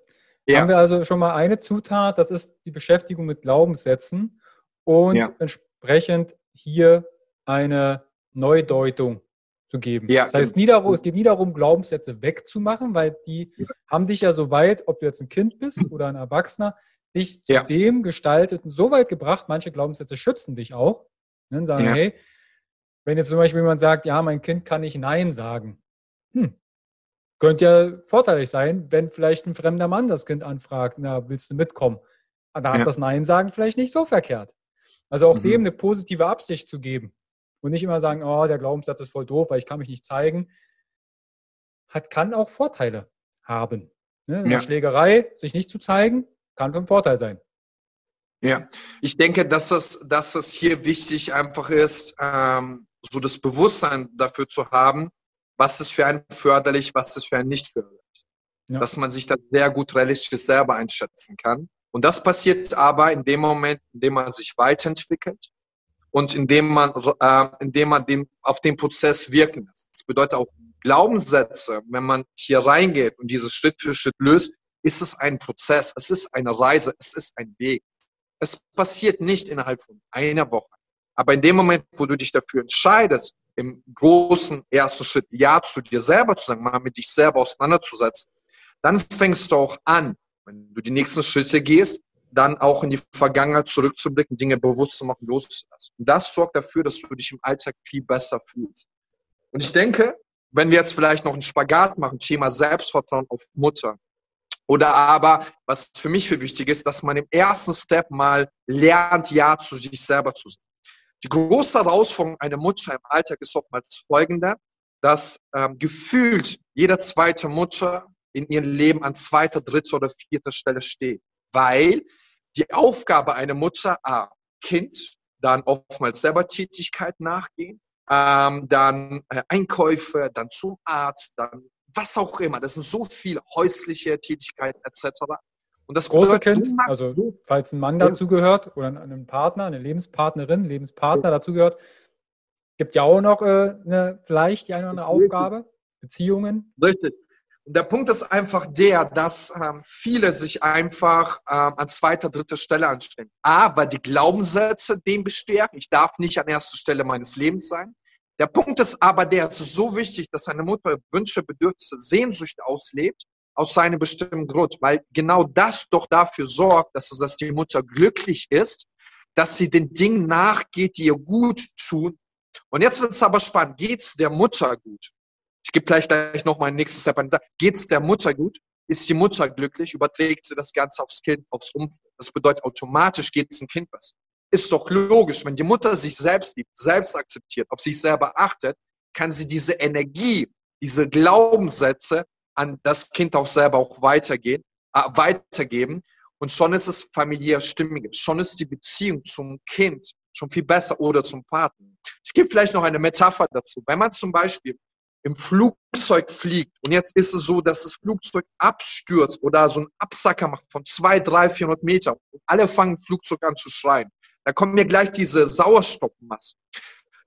ja. haben wir also schon mal eine Zutat, das ist die Beschäftigung mit Glaubenssätzen und ja. entsprechend hier eine Neudeutung zu geben. Ja. Das heißt, nie darum, es geht nie darum, Glaubenssätze wegzumachen, weil die ja. haben dich ja so weit, ob du jetzt ein Kind bist oder ein Erwachsener, dich zu ja. dem gestaltet und so weit gebracht, manche Glaubenssätze schützen dich auch. Ne, sagen, hey, wenn jetzt zum Beispiel jemand sagt, ja, mein Kind kann nicht Nein sagen, hm, könnte ja vorteilig sein, wenn vielleicht ein fremder Mann das Kind anfragt, na, willst du mitkommen? Da ist das Nein sagen vielleicht nicht so verkehrt. Also auch mhm. dem eine positive Absicht zu geben. Und nicht immer sagen, oh, der Glaubenssatz ist voll doof, weil ich kann mich nicht zeigen. Hat, kann auch Vorteile haben. Ne? Ja. Schlägerei, sich nicht zu zeigen, kann von Vorteil sein. Ja, ich denke, dass das, dass das hier wichtig einfach ist, ähm, so das Bewusstsein dafür zu haben, was ist für einen förderlich, was ist für einen nicht förderlich. Ja. Dass man sich da sehr gut realistisch selber einschätzen kann. Und das passiert aber in dem Moment, in dem man sich weiterentwickelt, und indem man, äh, indem man den, auf den Prozess wirken lässt. Das bedeutet auch Glaubenssätze, wenn man hier reingeht und dieses Schritt für Schritt löst, ist es ein Prozess, es ist eine Reise, es ist ein Weg. Es passiert nicht innerhalb von einer Woche. Aber in dem Moment, wo du dich dafür entscheidest, im großen ersten Schritt Ja zu dir selber zu sagen, mal mit dich selber auseinanderzusetzen, dann fängst du auch an, wenn du die nächsten Schritte gehst, dann auch in die Vergangenheit zurückzublicken, Dinge bewusst zu machen, loszulassen. Und das sorgt dafür, dass du dich im Alltag viel besser fühlst. Und ich denke, wenn wir jetzt vielleicht noch einen Spagat machen, Thema Selbstvertrauen auf Mutter, oder aber, was für mich viel wichtig ist, dass man im ersten Step mal lernt, Ja zu sich selber zu sagen. Die große Herausforderung einer Mutter im Alltag ist oftmals folgende, dass ähm, gefühlt jede zweite Mutter in ihrem Leben an zweiter, dritter oder vierter Stelle steht. Weil die Aufgabe einer Mutter, A, Kind, dann oftmals selber Tätigkeit nachgehen, ähm, dann äh, Einkäufe, dann zum Arzt, dann was auch immer. Das sind so viele häusliche Tätigkeiten etc. Und das große Kind, also falls ein Mann dazu gehört oder ein Partner, eine Lebenspartnerin, Lebenspartner dazu gehört, gibt ja auch noch äh, eine, vielleicht die eine oder andere Aufgabe, Beziehungen. Richtig. Und der Punkt ist einfach der, dass ähm, viele sich einfach ähm, an zweiter, dritter Stelle anstellen. A, weil die Glaubenssätze dem bestärken. Ich darf nicht an erster Stelle meines Lebens sein. Der Punkt ist aber der, es ist so wichtig, dass eine Mutter Wünsche, Bedürfnisse, Sehnsucht auslebt, aus seinem bestimmten Grund, weil genau das doch dafür sorgt, dass, dass die Mutter glücklich ist, dass sie den Dingen nachgeht, die ihr gut tun. Und jetzt wird es aber spannend. Geht's der Mutter gut? Ich gebe gleich gleich noch meinen nächsten Step an. Geht es der Mutter gut? Ist die Mutter glücklich? Überträgt sie das Ganze aufs Kind, aufs Umfeld? Das bedeutet automatisch geht es dem Kind besser. Ist doch logisch, wenn die Mutter sich selbst liebt, selbst akzeptiert, auf sich selber achtet, kann sie diese Energie, diese Glaubenssätze an das Kind auch selber auch weitergehen, äh, weitergeben. Und schon ist es familiär stimmiger. Schon ist die Beziehung zum Kind schon viel besser oder zum Partner. Ich gebe vielleicht noch eine Metapher dazu. Wenn man zum Beispiel im Flugzeug fliegt und jetzt ist es so, dass das Flugzeug abstürzt oder so einen Absacker macht von zwei, drei, 400 Metern und alle fangen Flugzeug an zu schreien, da kommen mir gleich diese Sauerstoffmaske.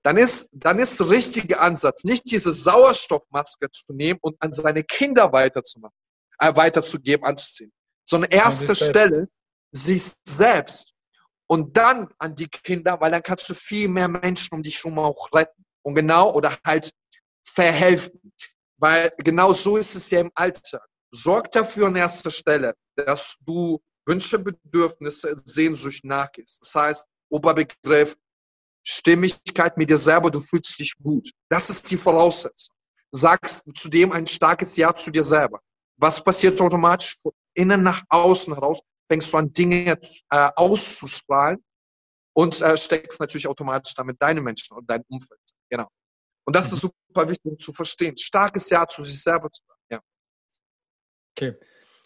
Dann ist, dann ist der richtige Ansatz, nicht diese Sauerstoffmaske zu nehmen und an seine Kinder weiterzumachen, äh, weiterzugeben, anzuziehen, sondern erste Stelle sich selbst und dann an die Kinder, weil dann kannst du viel mehr Menschen um dich herum auch retten. Und genau, oder halt verhelfen. Weil genau so ist es ja im Alltag. Sorg dafür an erster Stelle, dass du Wünsche, Bedürfnisse, Sehnsucht nachgehst. Das heißt, Oberbegriff, Stimmigkeit mit dir selber, du fühlst dich gut. Das ist die Voraussetzung. Sagst zudem ein starkes Ja zu dir selber. Was passiert automatisch? Von innen nach außen heraus fängst du an, Dinge äh, auszustrahlen und äh, steckst natürlich automatisch damit deine Menschen und dein Umfeld. Genau. Und das ist mhm. super wichtig um zu verstehen. Starkes Ja zu sich selber zu sagen. Ja. Okay.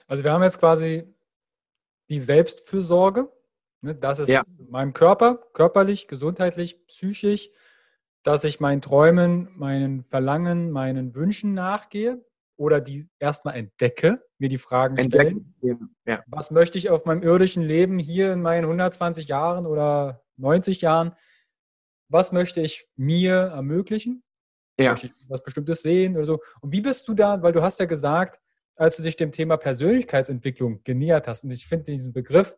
Also wir haben jetzt quasi die Selbstfürsorge. Ne? Das ist ja. meinem Körper, körperlich, gesundheitlich, psychisch, dass ich meinen Träumen, meinen Verlangen, meinen Wünschen nachgehe oder die erstmal entdecke, mir die Fragen stellen. Ja. Was möchte ich auf meinem irdischen Leben hier in meinen 120 Jahren oder 90 Jahren? Was möchte ich mir ermöglichen? Ja. Was Bestimmtes sehen oder so. Und wie bist du da, weil du hast ja gesagt, als du dich dem Thema Persönlichkeitsentwicklung genähert hast, und ich finde diesen Begriff,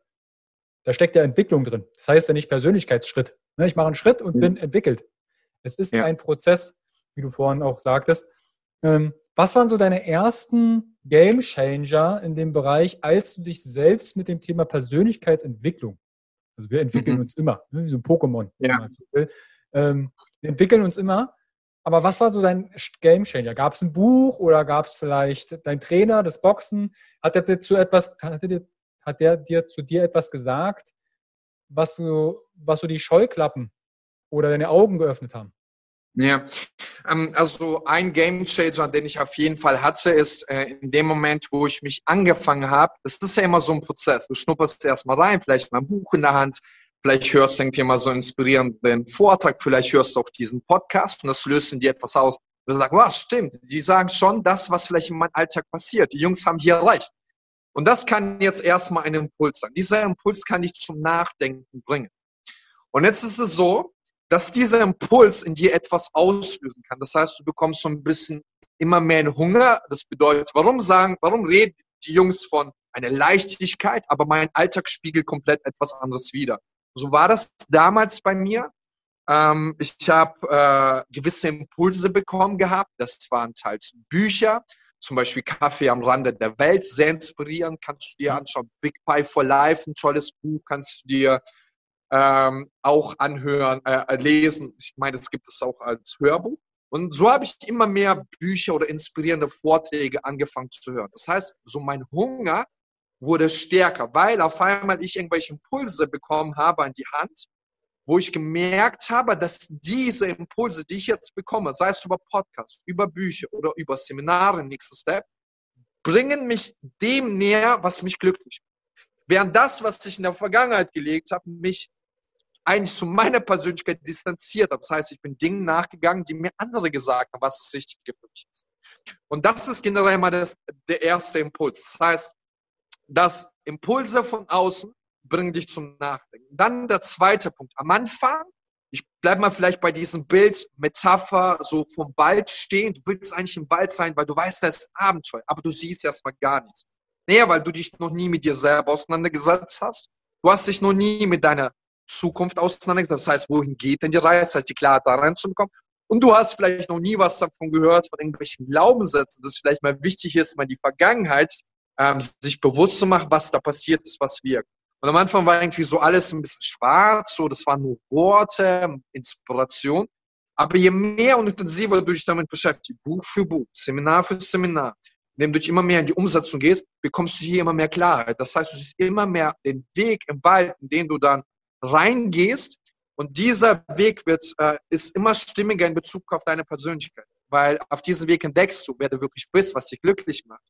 da steckt ja Entwicklung drin. Das heißt ja nicht Persönlichkeitsschritt. Ne, ich mache einen Schritt und mhm. bin entwickelt. Es ist ja. ein Prozess, wie du vorhin auch sagtest. Ähm, was waren so deine ersten Game Changer in dem Bereich, als du dich selbst mit dem Thema Persönlichkeitsentwicklung, also wir entwickeln mhm. uns immer, ne, wie so ein Pokémon, ja. so ähm, wir entwickeln uns immer aber was war so dein Game Changer? Gab es ein Buch oder gab es vielleicht dein Trainer, das Boxen? Hat der dir zu etwas, hat der, hat der dir zu dir etwas gesagt, was so, was so die Scheuklappen oder deine Augen geöffnet haben? Ja, ähm, also ein Game Changer, den ich auf jeden Fall hatte, ist äh, in dem Moment, wo ich mich angefangen habe. Es ist ja immer so ein Prozess. Du schnupperst erst mal rein, vielleicht mal ein Buch in der Hand, Vielleicht hörst du irgendwie mal so inspirierenden Vortrag, vielleicht hörst du auch diesen Podcast und das löst in dir etwas aus. Und du sagst, was stimmt, die sagen schon das, was vielleicht in meinem Alltag passiert. Die Jungs haben hier erreicht. Und das kann jetzt erstmal ein Impuls sein. Dieser Impuls kann dich zum Nachdenken bringen. Und jetzt ist es so, dass dieser Impuls in dir etwas auslösen kann. Das heißt, du bekommst so ein bisschen immer mehr einen Hunger. Das bedeutet, warum sagen, warum reden die Jungs von einer Leichtigkeit, aber mein Alltag spiegelt komplett etwas anderes wider. So war das damals bei mir. Ähm, ich habe äh, gewisse Impulse bekommen gehabt. Das waren teils Bücher, zum Beispiel Kaffee am Rande der Welt, sehr inspirierend, kannst du dir mhm. anschauen. Big Pie for Life, ein tolles Buch, kannst du dir ähm, auch anhören, äh, lesen. Ich meine, es gibt es auch als Hörbuch. Und so habe ich immer mehr Bücher oder inspirierende Vorträge angefangen zu hören. Das heißt, so mein Hunger wurde stärker, weil auf einmal ich irgendwelche Impulse bekommen habe an die Hand, wo ich gemerkt habe, dass diese Impulse, die ich jetzt bekomme, sei es über Podcasts, über Bücher oder über Seminare, nächster Step, bringen mich dem näher, was mich glücklich macht. Während das, was ich in der Vergangenheit gelegt habe, mich eigentlich zu meiner Persönlichkeit distanziert hat. Das heißt, ich bin Dingen nachgegangen, die mir andere gesagt haben, was das Richtige für mich ist. Und das ist generell mal das, der erste Impuls. Das heißt, dass Impulse von außen bringen dich zum Nachdenken. Dann der zweite Punkt. Am Anfang, ich bleibe mal vielleicht bei diesem Bild, Metapher, so vom Wald stehen. Du willst eigentlich im Wald sein, weil du weißt, da ist Abenteuer, aber du siehst erstmal gar nichts. Naja, weil du dich noch nie mit dir selber auseinandergesetzt hast. Du hast dich noch nie mit deiner Zukunft auseinandergesetzt. Das heißt, wohin geht denn die Reise? Das heißt, die Klarheit da reinzubekommen. Und du hast vielleicht noch nie was davon gehört, von irgendwelchen Glaubenssätzen, dass vielleicht mal wichtig ist, mal die Vergangenheit ähm, sich bewusst zu machen, was da passiert ist, was wirkt. Und am Anfang war irgendwie so alles ein bisschen schwarz, so das waren nur Worte, Inspiration. Aber je mehr und intensiver du dich damit beschäftigst, Buch für Buch, Seminar für Seminar, indem du dich immer mehr in die Umsetzung gehst, bekommst du hier immer mehr Klarheit. Das heißt, du siehst immer mehr den Weg im Wald, in den du dann reingehst. Und dieser Weg wird, äh, ist immer stimmiger in Bezug auf deine Persönlichkeit. Weil auf diesem Weg entdeckst du, wer du wirklich bist, was dich glücklich macht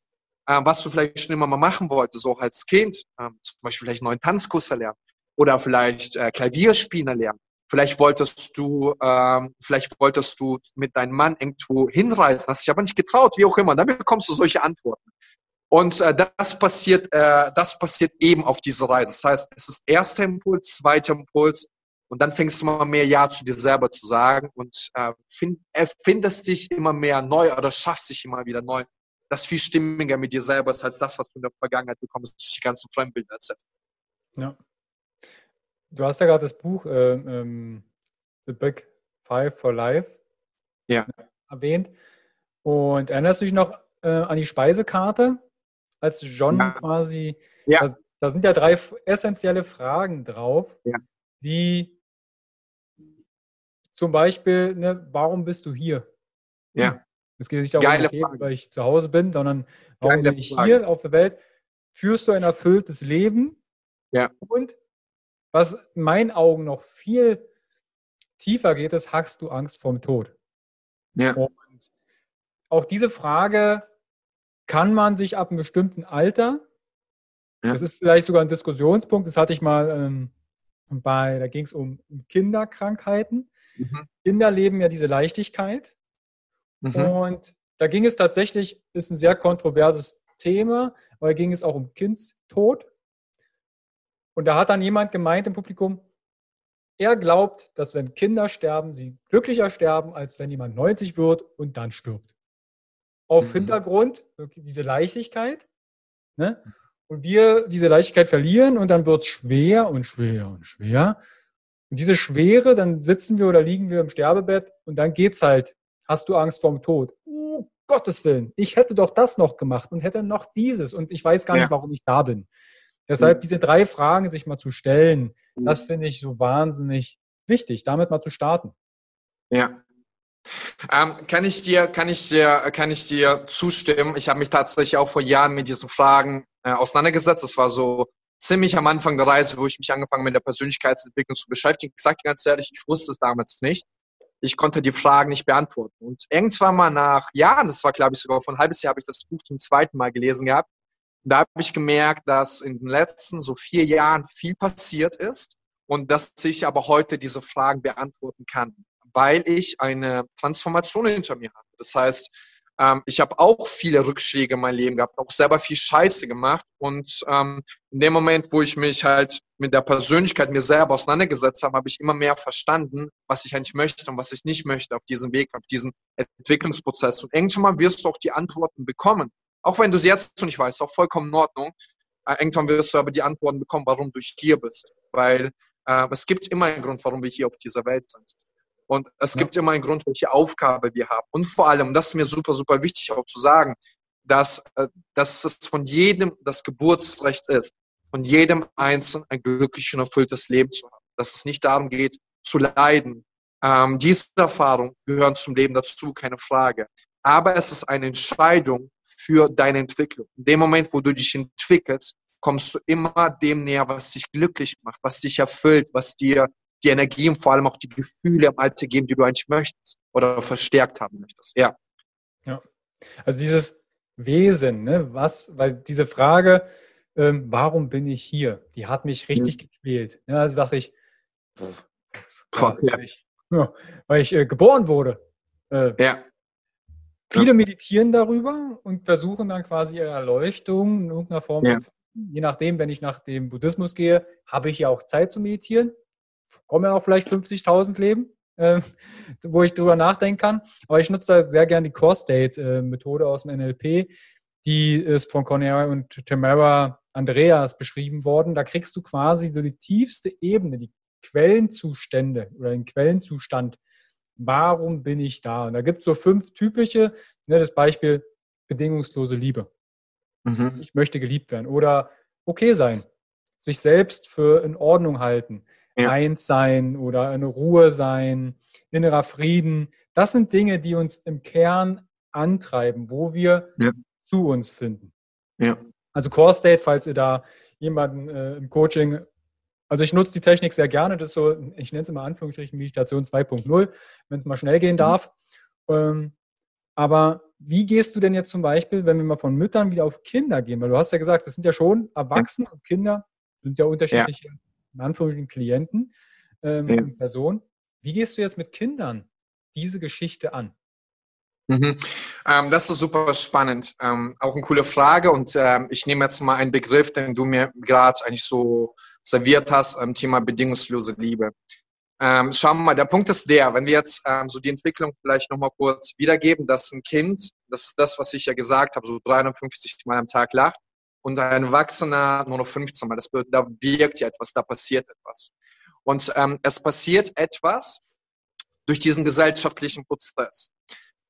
ähm, was du vielleicht schon immer mal machen wolltest, so auch als Kind, ähm, zum Beispiel vielleicht einen neuen Tanzkurs erlernen oder vielleicht äh, Klavierspielen erlernen. Vielleicht wolltest du, ähm, vielleicht wolltest du mit deinem Mann irgendwo hinreisen, hast dich aber nicht getraut, wie auch immer. Dann bekommst du solche Antworten. Und äh, das passiert, äh, das passiert eben auf dieser Reise. Das heißt, es ist erster Impuls, zweiter Impuls, und dann fängst du mal mehr Ja zu dir selber zu sagen und äh, find, erfindest dich immer mehr neu oder schaffst dich immer wieder neu. Das viel stimmiger mit dir selber ist als das, was du in der Vergangenheit bekommst durch die ganzen Fremdbilder etc. Ja. Du hast ja gerade das Buch äh, ähm, The Big Five for Life ja. erwähnt. Und erinnerst du dich noch äh, an die Speisekarte, als John ja. quasi, ja. Da, da, sind ja drei essentielle Fragen drauf, ja. die zum Beispiel, ne, warum bist du hier? Ja. Es geht nicht darum, okay, weil ich zu Hause bin, sondern warum bin ich Frage. hier auf der Welt? Führst du ein erfülltes Leben? Ja. Und was in meinen Augen noch viel tiefer geht, ist, hast du Angst vorm Tod? Ja. Und auch diese Frage kann man sich ab einem bestimmten Alter, ja. das ist vielleicht sogar ein Diskussionspunkt, das hatte ich mal ähm, bei, da ging es um Kinderkrankheiten. Mhm. Kinder leben ja diese Leichtigkeit. Mhm. Und da ging es tatsächlich, ist ein sehr kontroverses Thema, weil ging es auch um Kindstod. Und da hat dann jemand gemeint im Publikum, er glaubt, dass wenn Kinder sterben, sie glücklicher sterben, als wenn jemand 90 wird und dann stirbt. Auf mhm. Hintergrund diese Leichtigkeit. Ne? Und wir diese Leichtigkeit verlieren und dann wird es schwer und schwer und schwer. Und diese Schwere, dann sitzen wir oder liegen wir im Sterbebett und dann geht's halt. Hast du Angst vorm Tod? Oh, Gottes Willen, ich hätte doch das noch gemacht und hätte noch dieses und ich weiß gar ja. nicht, warum ich da bin. Deshalb diese drei Fragen sich mal zu stellen, das finde ich so wahnsinnig wichtig, damit mal zu starten. Ja. Ähm, kann ich dir, kann ich dir, kann ich dir zustimmen? Ich habe mich tatsächlich auch vor Jahren mit diesen Fragen äh, auseinandergesetzt. Das war so ziemlich am Anfang der Reise, wo ich mich angefangen mit der Persönlichkeitsentwicklung zu beschäftigen. Ich sage ganz ehrlich, ich wusste es damals nicht. Ich konnte die Fragen nicht beantworten. Und irgendwann mal nach Jahren, das war glaube ich sogar vor ein halbes Jahr, habe ich das Buch zum zweiten Mal gelesen gehabt. da habe ich gemerkt, dass in den letzten so vier Jahren viel passiert ist und dass ich aber heute diese Fragen beantworten kann, weil ich eine Transformation hinter mir habe. Das heißt, ähm, ich habe auch viele Rückschläge in meinem Leben gehabt, auch selber viel Scheiße gemacht. Und ähm, in dem Moment, wo ich mich halt mit der Persönlichkeit mir selber auseinandergesetzt habe, habe ich immer mehr verstanden, was ich eigentlich möchte und was ich nicht möchte auf diesem Weg, auf diesen Entwicklungsprozess. Und irgendwann wirst du auch die Antworten bekommen. Auch wenn du sie jetzt noch nicht weißt, auch vollkommen in Ordnung. Äh, irgendwann wirst du aber die Antworten bekommen, warum du hier bist. Weil äh, es gibt immer einen Grund, warum wir hier auf dieser Welt sind. Und es ja. gibt immer einen Grund, welche Aufgabe wir haben. Und vor allem, das ist mir super, super wichtig auch zu sagen, dass, äh, dass es von jedem das Geburtsrecht ist, von jedem Einzelnen ein glückliches und erfülltes Leben zu haben. Dass es nicht darum geht, zu leiden. Ähm, diese Erfahrungen gehören zum Leben dazu, keine Frage. Aber es ist eine Entscheidung für deine Entwicklung. In dem Moment, wo du dich entwickelst, kommst du immer dem näher, was dich glücklich macht, was dich erfüllt, was dir die Energie und vor allem auch die Gefühle im Alter geben, die du eigentlich möchtest oder verstärkt haben möchtest. Ja. Ja. Also dieses Wesen, ne, was, weil diese Frage, ähm, warum bin ich hier, die hat mich richtig mhm. gequält. Ja, also dachte ich, pff, Boah, ja. ich ja, weil ich äh, geboren wurde. Äh, ja. Viele meditieren darüber und versuchen dann quasi ihre Erleuchtung in irgendeiner Form zu finden. Je nachdem, wenn ich nach dem Buddhismus gehe, habe ich ja auch Zeit zu meditieren kommen ja auch vielleicht 50.000 Leben, äh, wo ich drüber nachdenken kann. Aber ich nutze da sehr gerne die Core-State-Methode aus dem NLP. Die ist von Cornelia und Tamara Andreas beschrieben worden. Da kriegst du quasi so die tiefste Ebene, die Quellenzustände oder den Quellenzustand. Warum bin ich da? Und da gibt es so fünf typische, ne, das Beispiel bedingungslose Liebe. Mhm. Ich möchte geliebt werden. Oder okay sein, sich selbst für in Ordnung halten, ja. eins sein oder eine Ruhe sein, innerer Frieden. Das sind Dinge, die uns im Kern antreiben, wo wir ja. zu uns finden. Ja. Also Core State, falls ihr da jemanden äh, im Coaching, also ich nutze die Technik sehr gerne, das ist so, ich nenne es immer Anführungsstrichen Meditation 2.0, wenn es mal schnell gehen mhm. darf. Ähm, aber wie gehst du denn jetzt zum Beispiel, wenn wir mal von Müttern wieder auf Kinder gehen? Weil du hast ja gesagt, das sind ja schon Erwachsene und Kinder sind ja unterschiedliche in Anführungsstrichen Klienten. ähm, ja. Person. Wie gehst du jetzt mit Kindern diese Geschichte an? Mhm. Ähm, das ist super spannend. Ähm, auch eine coole Frage. Und ähm, ich nehme jetzt mal einen Begriff, den du mir gerade eigentlich so serviert hast, ähm, Thema bedingungslose Liebe. Ähm, schauen wir mal, der Punkt ist der, wenn wir jetzt ähm, so die Entwicklung vielleicht nochmal kurz wiedergeben, dass ein Kind, das ist das, was ich ja gesagt habe, so 350 Mal am Tag lacht und ein Erwachsener nur noch 15 Mal. Das da wirkt ja etwas, da passiert etwas. Und ähm, es passiert etwas durch diesen gesellschaftlichen Prozess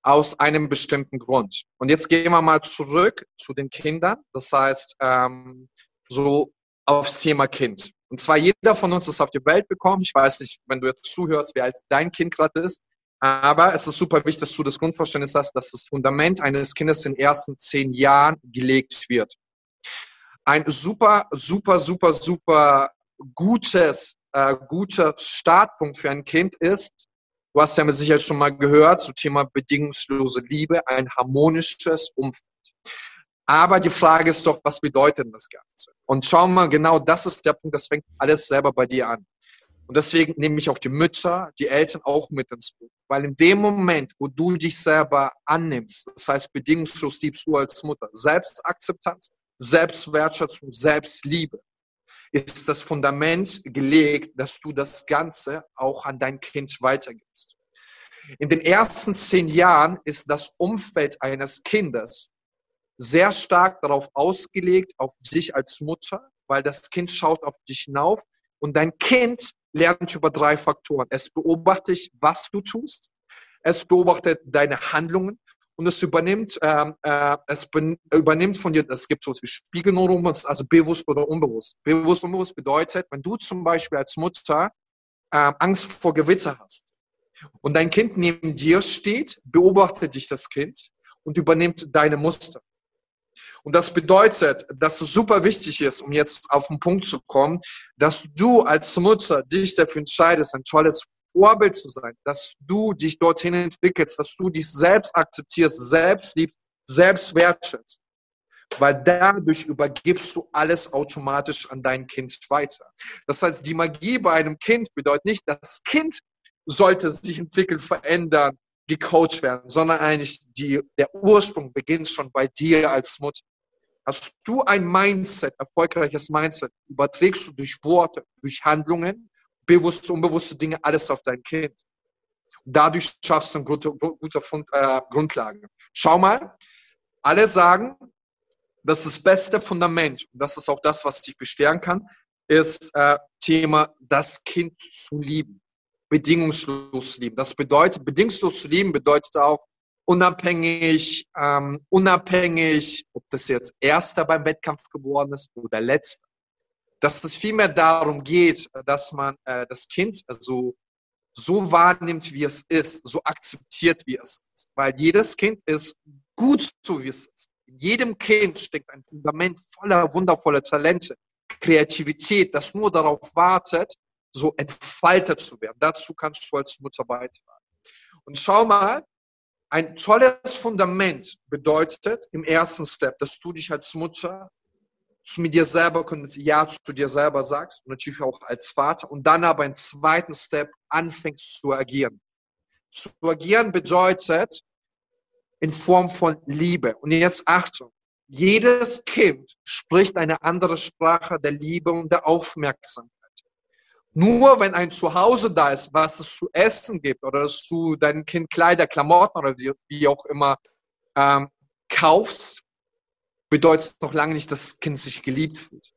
aus einem bestimmten Grund. Und jetzt gehen wir mal zurück zu den Kindern. Das heißt, ähm, so aufs Thema Kind. Und zwar jeder von uns ist auf die Welt gekommen. Ich weiß nicht, wenn du jetzt zuhörst, wie alt dein Kind gerade ist. Aber es ist super wichtig, dass du das Grundverständnis hast, dass das Fundament eines Kindes in den ersten zehn Jahren gelegt wird. Ein super, super, super, super gutes, äh, guter Startpunkt für ein Kind ist, Du hast ja mit Sicherheit schon mal gehört zu Thema bedingungslose Liebe, ein harmonisches Umfeld. Aber die Frage ist doch, was bedeutet das Ganze? Und schau mal, genau das ist der Punkt, das fängt alles selber bei dir an. Und deswegen nehme ich auch die Mütter, die Eltern auch mit ins Boot. Weil in dem Moment, wo du dich selber annimmst, das heißt bedingungslos liebst du als Mutter, Selbstakzeptanz, Selbstwertschätzung, Selbstliebe, ist das Fundament gelegt, dass du das Ganze auch an dein Kind weitergibst. In den ersten zehn Jahren ist das Umfeld eines Kindes sehr stark darauf ausgelegt, auf dich als Mutter, weil das Kind schaut auf dich hinauf und dein Kind lernt über drei Faktoren. Es beobachtet, was du tust. Es beobachtet deine Handlungen und es übernimmt, ähm, äh, es übernimmt von dir, es gibt so wie Spiegelneuronen, also bewusst oder unbewusst. Bewusst und unbewusst bedeutet, wenn du zum Beispiel als Mutter äh, Angst vor Gewitter hast und dein Kind neben dir steht, beobachtet dich das Kind und übernimmt deine Muster. Und das bedeutet, dass es super wichtig ist, um jetzt auf den Punkt zu kommen, dass du als Mutter dich dafür entscheidest, ein tolles Vorbild zu sein, dass du dich dorthin entwickelst, dass du dich selbst akzeptierst, selbst liebst, selbst wertschätzt. Weil dadurch übergibst du alles automatisch an dein Kind weiter. Das heißt, die Magie bei einem Kind bedeutet nicht, das Kind sollte sich entwickeln, verändern, gecoacht werden, sondern eigentlich die, der Ursprung beginnt schon bei dir als Mutter. Hast du ein Mindset, erfolgreiches Mindset, überträgst du durch Worte, durch Handlungen bewusste, unbewusste Dinge, alles auf dein Kind. Dadurch schaffst du eine gute, gute äh, Grundlage. Schau mal, alle sagen, dass das beste Fundament, und das ist auch das, was dich bestärken kann, ist äh, Thema, das Kind zu lieben. Bedingungslos zu lieben. Das bedeutet, bedingungslos zu lieben bedeutet auch, unabhängig, ähm, unabhängig, ob das jetzt Erster beim Wettkampf geworden ist oder Letzter dass es vielmehr darum geht, dass man äh, das Kind also so wahrnimmt, wie es ist, so akzeptiert, wie es ist. Weil jedes Kind ist gut so, wie es ist. In jedem Kind steckt ein Fundament voller wundervoller Talente, Kreativität, das nur darauf wartet, so entfaltet zu werden. Dazu kannst du als Mutter beitragen. Und schau mal, ein tolles Fundament bedeutet im ersten Step, dass du dich als Mutter zu mit dir selber, Ja zu dir selber sagst, natürlich auch als Vater, und dann aber im zweiten Step anfängst zu agieren. Zu agieren bedeutet in Form von Liebe. Und jetzt Achtung. Jedes Kind spricht eine andere Sprache der Liebe und der Aufmerksamkeit. Nur wenn ein Zuhause da ist, was es zu essen gibt oder dass du deinem Kind Kleider, Klamotten oder wie auch immer ähm, kaufst, bedeutet noch lange nicht, dass das Kind sich geliebt fühlt.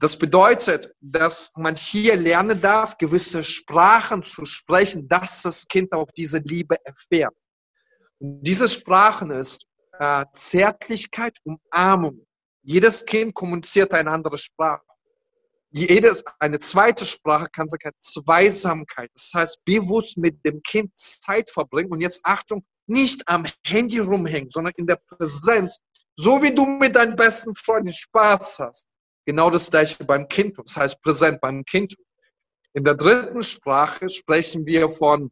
Das bedeutet, dass man hier lernen darf, gewisse Sprachen zu sprechen, dass das Kind auch diese Liebe erfährt. Und diese Sprachen ist äh, Zärtlichkeit, Umarmung. Jedes Kind kommuniziert eine andere Sprache. Jedes, eine zweite Sprache kann sein Zweisamkeit. Das heißt, bewusst mit dem Kind Zeit verbringen. Und jetzt Achtung, nicht am Handy rumhängen, sondern in der Präsenz so wie du mit deinen besten Freunden Spaß hast. Genau das gleiche beim Kind. Das heißt präsent beim Kind. In der dritten Sprache sprechen wir von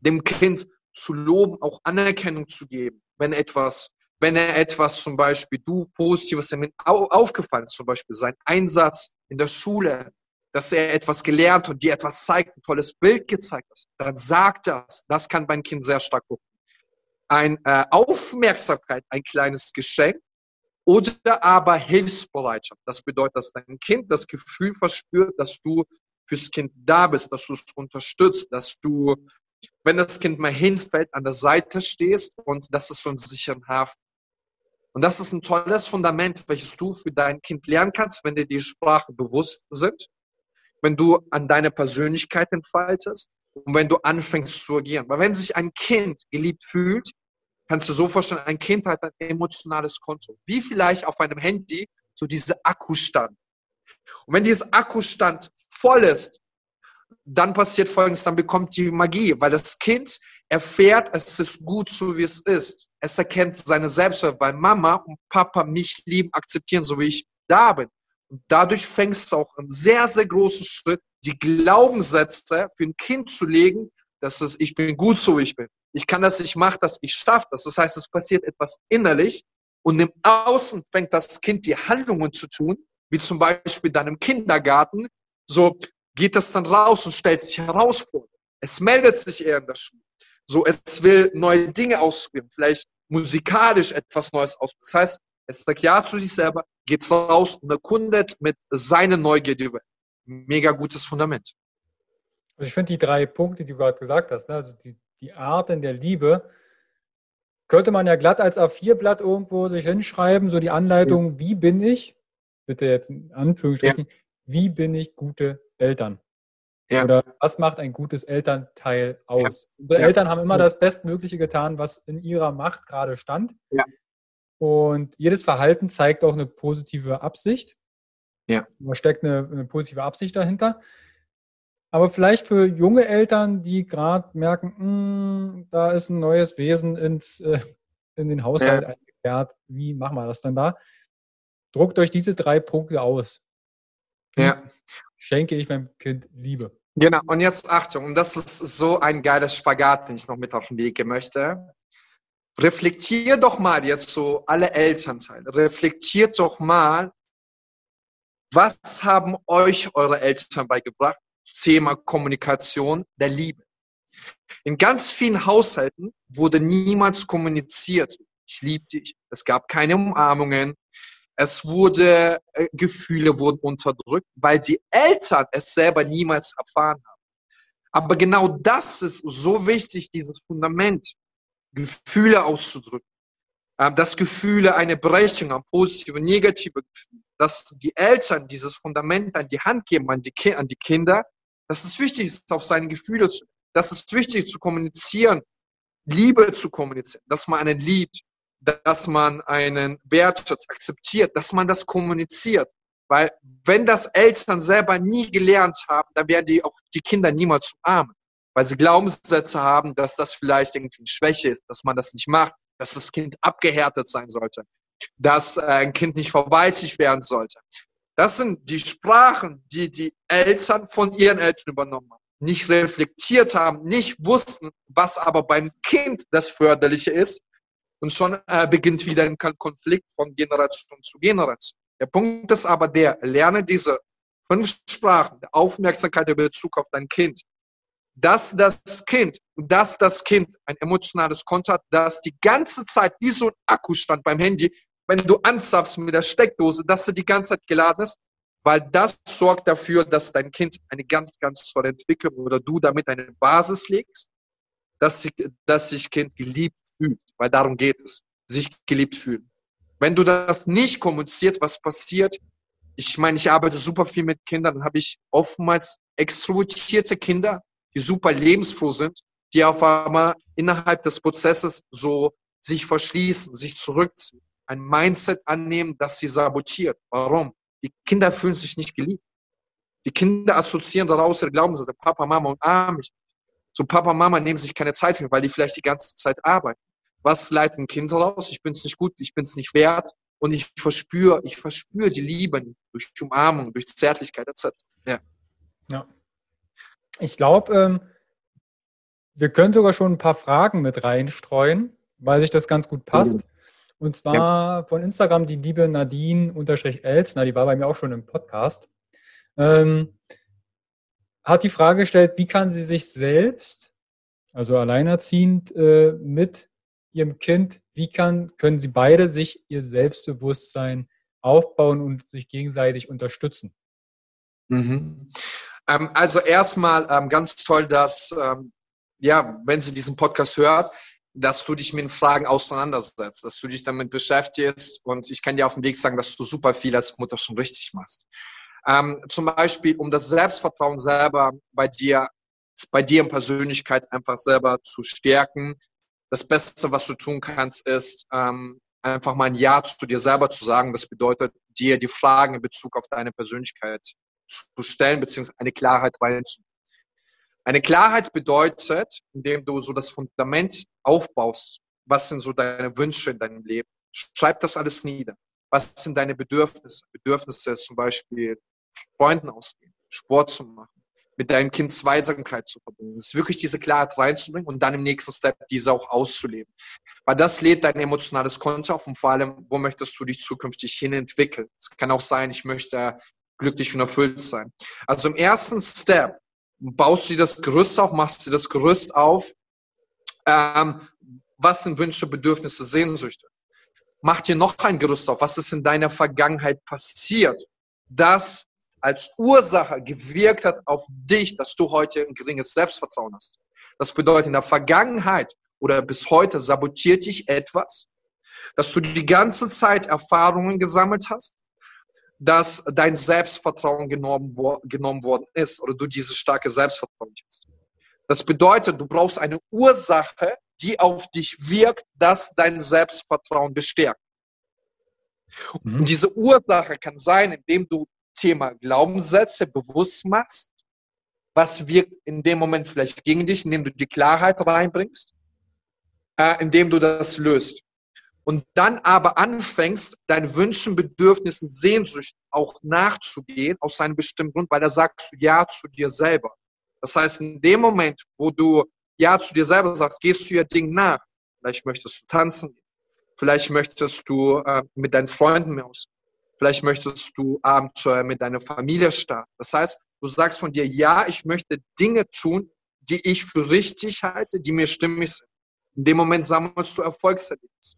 dem Kind zu loben, auch Anerkennung zu geben, wenn etwas, wenn er etwas zum Beispiel du positives aufgefallen ist, zum Beispiel sein Einsatz in der Schule, dass er etwas gelernt und dir etwas zeigt, ein tolles Bild gezeigt hat, dann sag das. Das kann beim Kind sehr stark gucken. Ein äh, Aufmerksamkeit, ein kleines Geschenk oder aber Hilfsbereitschaft. Das bedeutet, dass dein Kind das Gefühl verspürt, dass du fürs Kind da bist, dass du es unterstützt, dass du, wenn das Kind mal hinfällt, an der Seite stehst und das ist so ein sicheren Hafen. Und das ist ein tolles Fundament, welches du für dein Kind lernen kannst, wenn dir die Sprache bewusst sind, wenn du an deine Persönlichkeit entfaltest und wenn du anfängst zu agieren. Weil wenn sich ein Kind geliebt fühlt, kannst du so vorstellen, ein Kind hat ein emotionales Konto. Wie vielleicht auf einem Handy so diese Akkustand. Und wenn dieses Akkustand voll ist, dann passiert Folgendes, dann bekommt die Magie, weil das Kind erfährt, es ist gut so, wie es ist. Es erkennt seine Selbstwert, weil Mama und Papa mich lieben, akzeptieren, so wie ich da bin. Und dadurch fängst du auch im sehr, sehr großen Schritt, die Glaubenssätze für ein Kind zu legen, dass es, ich bin gut so, wie ich bin. Ich kann das, ich mache das, ich schaffe das. Das heißt, es passiert etwas innerlich und im Außen fängt das Kind die Handlungen zu tun, wie zum Beispiel dann im Kindergarten. So geht das dann raus und stellt sich heraus vor. Es meldet sich eher in der Schule. So, es will neue Dinge ausprobieren, vielleicht musikalisch etwas Neues aus. Das heißt, es sagt Ja zu sich selber, geht raus und erkundet mit seiner Neugier die Welt. Mega gutes Fundament. Also ich finde die drei Punkte, die du gerade gesagt hast, ne? also die, die Arten der Liebe, könnte man ja glatt als A4-Blatt irgendwo sich hinschreiben, so die Anleitung, wie bin ich, bitte jetzt in Anführungsstrichen, ja. wie bin ich gute Eltern? Ja. Oder was macht ein gutes Elternteil aus? Ja. Unsere. Eltern haben immer das Bestmögliche getan, was in ihrer Macht gerade stand. Und jedes Verhalten zeigt auch eine positive Absicht. Ja. Da steckt eine, eine positive Absicht dahinter. Aber vielleicht für junge Eltern, die gerade merken, mh, hm, da ist ein neues Wesen ins, äh, in den Haushalt ja. eingekehrt, wie machen wir das denn da? Druckt euch diese drei Punkte aus. Ja. Schenke ich meinem Kind Liebe. Genau, und jetzt Achtung, und das ist so ein geiles Spagat, den ich noch mit auf den Weg gehen möchte. Reflektiert doch mal jetzt so alle Elternteile, reflektiert doch mal, was haben euch eure Eltern beigebracht? Thema Kommunikation der Liebe. In ganz vielen Haushalten wurde niemals kommuniziert. Ich liebe dich. Es gab keine Umarmungen. Es wurde, äh, Gefühle wurden unterdrückt, weil die Eltern es selber niemals erfahren haben. Aber genau das ist so wichtig, dieses Fundament, Gefühle auszudrücken. Äh, dass Gefühle eine Berechtigung haben, positive, negative Gefühle. Dass die Eltern dieses Fundament an die Hand geben, an die, an die Kinder. Dass es wichtig ist, auf seine Gefühle zu, dass es wichtig ist, zu kommunizieren, Liebe zu kommunizieren, dass man einen liebt, dass man einen Wertschutz akzeptiert, dass man das kommuniziert. Weil wenn das Eltern selber nie gelernt haben, dann werden die auch die Kinder niemals umarmen. Weil sie Glaubenssätze haben, dass das vielleicht irgendwie eine Schwäche ist, dass man das nicht macht, dass das Kind abgehärtet sein sollte, dass äh, ein Kind nicht verwaltigt werden sollte. Das sind die Sprachen, die die Eltern von ihren Eltern übernommen haben. Nicht reflektiert haben, nicht wussten, was aber beim Kind das Förderliche ist und schon äh, beginnt wieder ein Konflikt von Generation zu Generation. Der Punkt ist aber der, lerne diese fünf Sprachen der Aufmerksamkeit in Bezug auf dein Kind. Dass das Kind, dass das Kind ein emotionales Konto hat, das die ganze Zeit wie so ein Akkustand beim Handy, wenn du anzapfst mit der Steckdose, dass sie die ganze Zeit geladen ist, weil das sorgt dafür, dass dein Kind eine ganz, ganz tolle Entwicklung oder du damit eine Basis legst, dass sich, dass sich Kind geliebt fühlt, weil darum geht es, sich geliebt fühlen. Wenn du das nicht kommunizierst, was passiert? Ich meine, ich arbeite super viel mit Kindern, habe ich oftmals extrovertierte Kinder, die super lebensfroh sind, die auf einmal innerhalb des Prozesses so sich verschließen, sich zurückziehen, ein Mindset annehmen, das sie sabotiert. Warum? Die Kinder fühlen sich nicht geliebt. Die Kinder assoziieren daraus ihre Glaubenssätze, Papa, Mama und mich. So Papa, Mama nehmen sich keine Zeit für, weil die vielleicht die ganze Zeit arbeiten. Was leitet ein Kind raus? Ich bin es nicht gut, ich bin es nicht wert und ich verspüre, ich verspüre die Liebe durch Umarmung, durch Zärtlichkeit etc. Ja. ja. Ich glaube, ähm, wir können sogar schon ein paar Fragen mit reinstreuen, weil sich das ganz gut passt. Mhm. Und zwar ja. von Instagram die liebe Nadine-Elsner, die war bei mir auch schon im Podcast. Ähm, hat die Frage gestellt, wie kann sie sich selbst, also alleinerziehend äh, mit ihrem Kind, wie kann, können sie beide sich ihr Selbstbewusstsein aufbauen und sich gegenseitig unterstützen? Mhm. Ähm, also erstmal ähm, ganz toll, dass, ähm, ja, wenn sie diesen Podcast hört, dass du dich mit Fragen auseinandersetzt, dass du dich damit beschäftigst und ich kann dir auf dem Weg sagen, dass du super viel als Mutter schon richtig machst. Ähm, zum Beispiel, um das Selbstvertrauen selber bei dir, bei dir in Persönlichkeit einfach selber zu stärken. Das Beste, was du tun kannst, ist ähm, einfach mal ein Ja zu dir selber zu sagen. Das bedeutet, dir die Fragen in Bezug auf deine Persönlichkeit zu stellen, beziehungsweise eine Klarheit reinzubringen. Eine Klarheit bedeutet, indem du so das Fundament aufbaust, was sind so deine Wünsche in deinem Leben. Schreib das alles nieder. Was sind deine Bedürfnisse? Bedürfnisse ist zum Beispiel Freunden ausgehen, Sport zu machen, mit deinem Kind Zweisamkeit zu verbinden. Es ist wirklich diese Klarheit reinzubringen und dann im nächsten Step diese auch auszuleben. Weil das lädt dein emotionales Konto auf und vor allem, wo möchtest du dich zukünftig hin entwickeln? Es kann auch sein, ich möchte glücklich und erfüllt sein. Also im ersten Step baust du dir das Gerüst auf, machst du das Gerüst auf. Ähm, was sind Wünsche, Bedürfnisse, Sehnsüchte? Mach dir noch ein Gerüst auf. Was ist in deiner Vergangenheit passiert, das als Ursache gewirkt hat auf dich, dass du heute ein geringes Selbstvertrauen hast? Das bedeutet, in der Vergangenheit oder bis heute sabotiert dich etwas, dass du die ganze Zeit Erfahrungen gesammelt hast, dass dein Selbstvertrauen genommen, genommen worden ist oder du dieses starke Selbstvertrauen hast. Das bedeutet, du brauchst eine Ursache, die auf dich wirkt, dass dein Selbstvertrauen bestärkt. Mhm. Und diese Ursache kann sein, indem du Thema Glaubenssätze bewusst machst. Was wirkt in dem Moment vielleicht gegen dich, indem du die Klarheit reinbringst, äh, indem du das löst und dann aber anfängst, deinen Wünschen, Bedürfnissen, Sehnsüchten auch nachzugehen, aus einem bestimmten Grund, weil da sagst du Ja zu dir selber. Das heißt, in dem Moment, wo du Ja zu dir selber sagst, gehst du ihr Ding nach. Vielleicht möchtest du tanzen Vielleicht möchtest du äh, mit deinen Freunden mehr aus. Vielleicht möchtest du Abenteuer mit deiner Familie starten. Das heißt, du sagst von dir, ja, ich möchte Dinge tun, die ich für richtig halte, die mir stimmig sind. In dem Moment sammelst du Erfolgserlebnisse.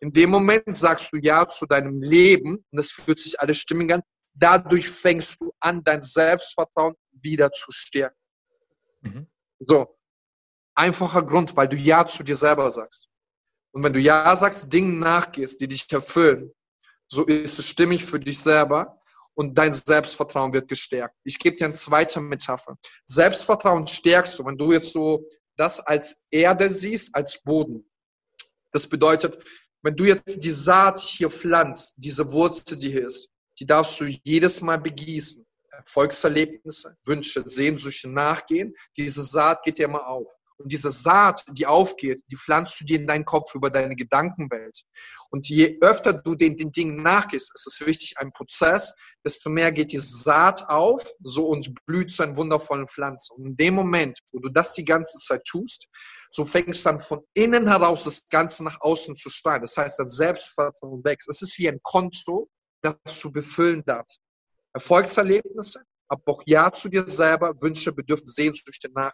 In dem Moment sagst du Ja zu deinem Leben und es fühlt sich alles stimmig an. Dadurch fängst du an, dein Selbstvertrauen wieder zu stärken. Mhm. So. Einfacher Grund, weil du Ja zu dir selber sagst. Und wenn du Ja sagst, Dingen nachgehst, die dich erfüllen, so ist es stimmig für dich selber und dein Selbstvertrauen wird gestärkt. Ich gebe dir eine zweite Metapher. Selbstvertrauen stärkst du, wenn du jetzt so das als Erde siehst, als Boden. Das bedeutet, wenn du jetzt die Saat hier pflanzt, diese Wurzel, die hier ist, die darfst du jedes Mal begießen. Erfolgserlebnisse, Wünsche, Sehnsüchte nachgehen. Diese Saat geht dir immer auf. Und diese Saat, die aufgeht, die pflanzt du dir in deinen Kopf über deine Gedankenwelt. Und je öfter du den, den Dingen nachgehst, es ist wichtig, ein Prozess, desto mehr geht die Saat auf, so und blüht zu einer wundervollen Pflanze. Und in dem Moment, wo du das die ganze Zeit tust, so fängst du dann von innen heraus das Ganze nach außen zu steuern. Das heißt, das Selbstvertrauen wächst. Es ist wie ein Konto, das du befüllen darfst. Erfolgserlebnisse, aber auch Ja zu dir selber, Wünsche, Bedürfnisse, Sehnsüchte nach.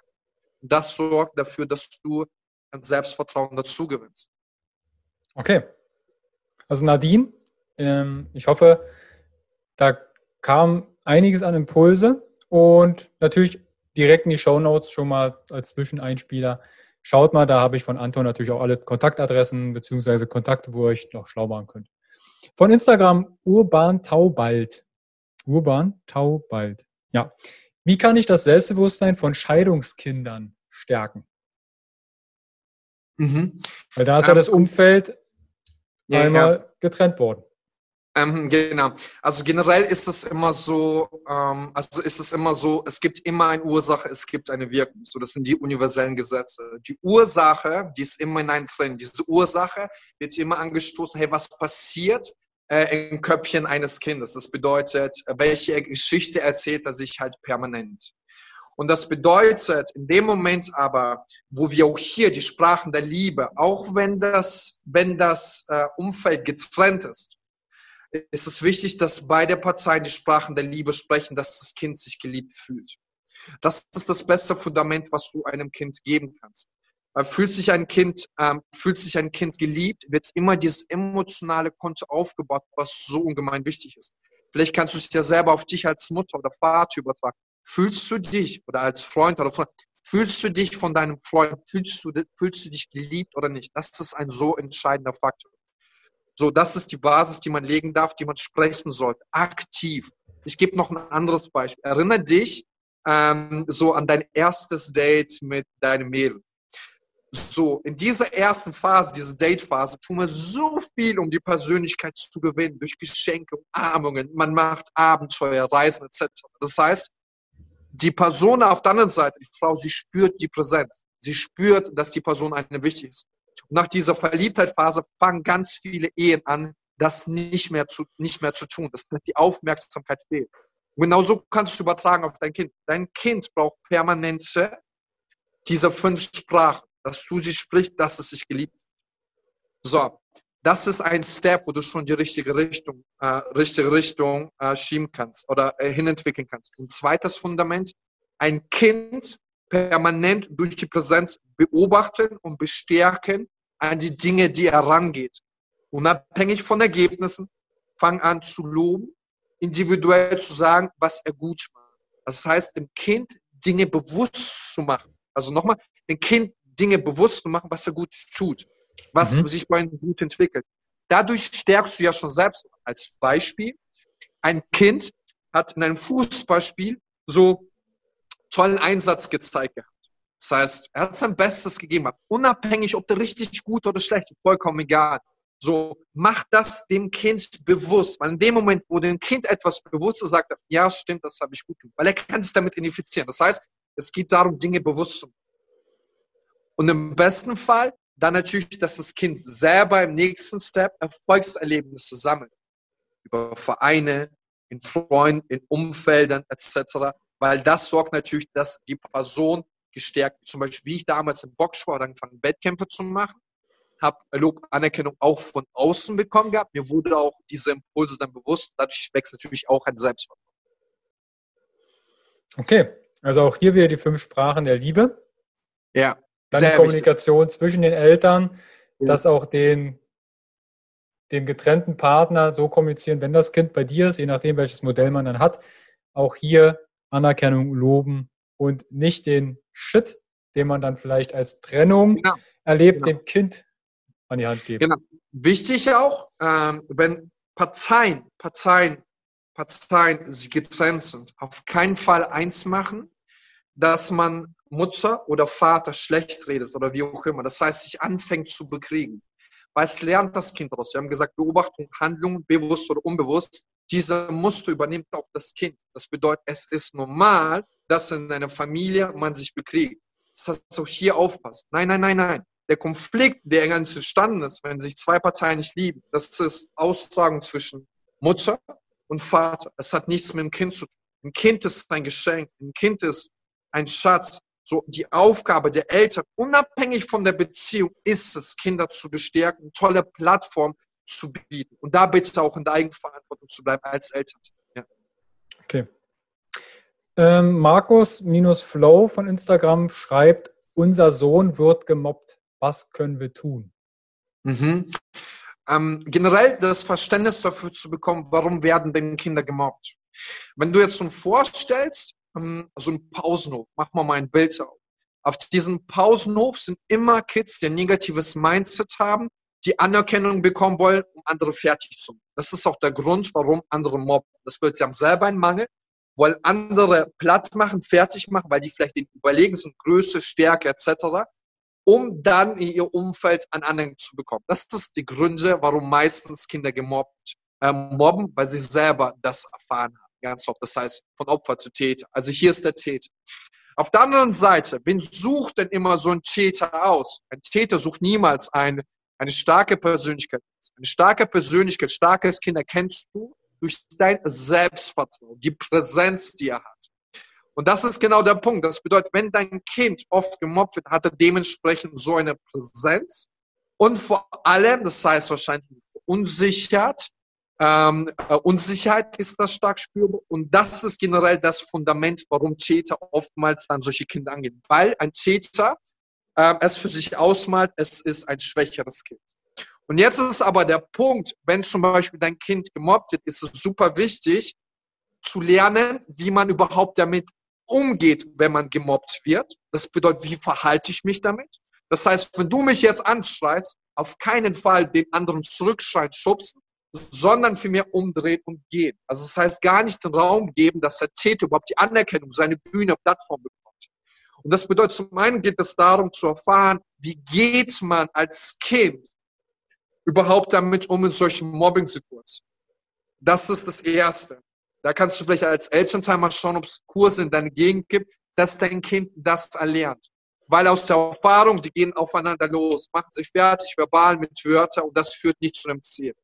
Und das sorgt dafür, dass du an Selbstvertrauen dazu gewinnst. Okay. Also Nadine, ähm, ich hoffe, da kam einiges an Impulse und natürlich direkt in die Show Notes schon mal als Zwischeneinspieler Schaut mal, da habe ich von Anton natürlich auch alle Kontaktadressen bzw. Kontakte, wo ihr euch noch schlau machen könnt. Von Instagram Urban Taubald. Urban Taubald. Ja. Wie kann ich das Selbstbewusstsein von Scheidungskindern stärken? Mhm. Weil da ist ähm, ja das Umfeld ja, einmal ja. getrennt worden. Ähm, genau. Also generell ist es immer so, ähm, also ist es immer so, es gibt immer eine Ursache, es gibt eine Wirkung. So, das sind die universellen Gesetze. Die Ursache, die ist immer in einem drin. Diese Ursache wird immer angestoßen, hey, was passiert äh, im Köpfchen eines Kindes? Das bedeutet, welche Geschichte erzählt er sich halt permanent? Und das bedeutet, in dem Moment aber, wo wir auch hier die Sprachen der Liebe, auch wenn das, wenn das äh, Umfeld getrennt ist, ist es wichtig, dass beide Parteien die Sprachen der Liebe sprechen, dass das Kind sich geliebt fühlt. Das ist das beste Fundament, was du einem Kind geben kannst. Fühlt sich ein Kind, ähm, fühlt sich ein Kind geliebt, wird immer dieses emotionale Konto aufgebaut, was so ungemein wichtig ist. Vielleicht kannst du es ja selber auf dich als Mutter oder Vater übertragen. Fühlst du dich oder als Freund oder Freund, fühlst du dich von deinem Freund, fühlst du, fühlst du dich geliebt oder nicht? Das ist ein so entscheidender Faktor. So, das ist die Basis, die man legen darf, die man sprechen sollte. Aktiv. Ich gebe noch ein anderes Beispiel. Erinnere dich ähm, so an dein erstes Date mit deinem Mädel. So, in dieser ersten Phase, diese Date-Phase, tun wir so viel, um die Persönlichkeit zu gewinnen, durch Geschenke, Umarmungen, man macht Abenteuer, Reisen etc. Das heißt, die Person auf der anderen Seite, die Frau, sie spürt die Präsenz. Sie spürt, dass die Person eine wichtig ist. Nach dieser Verliebtheitsphase fangen ganz viele Ehen an, das nicht mehr zu, nicht mehr zu tun, dass die Aufmerksamkeit fehlt. Und genau so kannst du es übertragen auf dein Kind. Dein Kind braucht permanente dieser fünf Sprachen, dass du sie sprichst, dass es sich geliebt. So, das ist ein Step, wo du schon die richtige Richtung, äh, richtige Richtung äh, schieben kannst oder äh, hinentwickeln kannst. Und zweites Fundament, ein Kind permanent durch die Präsenz beobachten und bestärken an die Dinge, die er rangeht. Unabhängig von Ergebnissen, fang an zu loben, individuell zu sagen, was er gut macht. Das heißt, dem Kind Dinge bewusst zu machen. Also nochmal, dem Kind Dinge bewusst zu machen, was er gut tut, was mhm. sich bei ihm gut entwickelt. Dadurch stärkst du ja schon selbst als Beispiel. Ein Kind hat in einem Fußballspiel so tollen Einsatz gezeigt gehabt. Das heißt, er hat sein Bestes gegeben, unabhängig, ob der richtig gut oder schlecht, vollkommen egal. So, mach das dem Kind bewusst. Weil in dem Moment, wo dem Kind etwas bewusst ist, sagt er, ja, stimmt, das habe ich gut gemacht. Weil er kann sich damit identifizieren. Das heißt, es geht darum, Dinge bewusst zu machen. Und im besten Fall dann natürlich, dass das Kind selber im nächsten Step Erfolgserlebnisse sammelt. Über Vereine, in Freunden, in Umfeldern etc. Weil das sorgt natürlich, dass die Person gestärkt, zum Beispiel wie ich damals im Boxsport angefangen, Wettkämpfe zu machen, habe Lob, Anerkennung auch von außen bekommen gehabt. Mir wurde auch diese Impulse dann bewusst. Dadurch wächst natürlich auch ein Selbstvertrauen. Okay, also auch hier wieder die fünf Sprachen der Liebe. Ja. Dann die Kommunikation wichtig. zwischen den Eltern, ja. dass auch den, dem getrennten Partner so kommunizieren, wenn das Kind bei dir ist, je nachdem, welches Modell man dann hat, auch hier Anerkennung, Loben und nicht den Shit, den man dann vielleicht als Trennung genau. erlebt, genau. dem Kind an die Hand geben. Genau. Wichtig auch, ähm, wenn Parteien, Parteien, Parteien sie getrennt sind, auf keinen Fall eins machen, dass man Mutter oder Vater schlecht redet oder wie auch immer. Das heißt, sich anfängt zu bekriegen. Es lernt das Kind daraus. Wir haben gesagt, Beobachtung, Handlung, bewusst oder unbewusst. Diese Muster übernimmt auch das Kind. Das bedeutet, es ist normal, dass in einer Familie man sich bekriegt. Das heißt, auch hier aufpasst. Nein, nein, nein, nein. Der Konflikt, der ganz entstanden ist, wenn sich zwei Parteien nicht lieben, das ist Austragung zwischen Mutter und Vater. Es hat nichts mit dem Kind zu tun. Ein Kind ist ein Geschenk. Ein Kind ist ein Schatz. So, die Aufgabe der Eltern, unabhängig von der Beziehung, ist es, Kinder zu bestärken, tolle Plattform zu bieten. Und da bitte auch in der Eigenverantwortung zu bleiben als Eltern. Ja. Okay. Ähm, Markus-Flow von Instagram schreibt, unser Sohn wird gemobbt. Was können wir tun? Mhm. Ähm, generell das Verständnis dafür zu bekommen, warum werden denn Kinder gemobbt? Wenn du jetzt so vorstellst, so ein Pausenhof, mach mal ein Bild auf. Auf diesem Pausenhof sind immer Kids, die ein negatives Mindset haben, die Anerkennung bekommen wollen, um andere fertig zu machen. Das ist auch der Grund, warum andere mobben. Das bedeutet, sie haben selber einen Mangel, wollen andere platt machen, fertig machen, weil die vielleicht den überlegen sind, Größe, Stärke etc., um dann in ihr Umfeld an Anerkennung zu bekommen. Das ist die Gründe, warum meistens Kinder gemobbt äh, mobben, weil sie selber das erfahren haben. Ganz oft. Das heißt, von Opfer zu Täter. Also hier ist der Täter. Auf der anderen Seite, wen sucht denn immer so ein Täter aus? Ein Täter sucht niemals eine, eine starke Persönlichkeit. Eine starke Persönlichkeit, starkes Kind erkennst du durch dein Selbstvertrauen, die Präsenz, die er hat. Und das ist genau der Punkt. Das bedeutet, wenn dein Kind oft gemobbt wird, hat er dementsprechend so eine Präsenz und vor allem, das heißt wahrscheinlich verunsichert, Ähm, äh, Unsicherheit ist das stark spürbar. Und das ist generell das Fundament, warum Täter oftmals dann solche Kinder angehen. Weil ein Täter äh, es für sich ausmalt, es ist ein schwächeres Kind. Und jetzt ist aber der Punkt, wenn zum Beispiel dein Kind gemobbt wird, ist es super wichtig zu lernen, wie man überhaupt damit umgeht, wenn man gemobbt wird. Das bedeutet, wie verhalte ich mich damit? Das heißt, wenn du mich jetzt anschreist, auf keinen Fall den anderen zurückschreien, schubsen, sondern mich umdrehen und gehen. Also das heißt, gar nicht den Raum geben, dass der Täter überhaupt die Anerkennung, seine Bühne, Plattform bekommt. Und das bedeutet, zum einen geht es darum zu erfahren, wie geht man als Kind überhaupt damit um in solchen Mobbing-Situationen. Das ist das Erste. Da kannst du vielleicht als Elternteil mal schauen, ob es Kurse in deiner Gegend gibt, dass dein Kind das erlernt. Weil aus der Erfahrung, die gehen aufeinander los, machen sich fertig, verbal mit Wörtern und das führt nicht zu einem Ziel.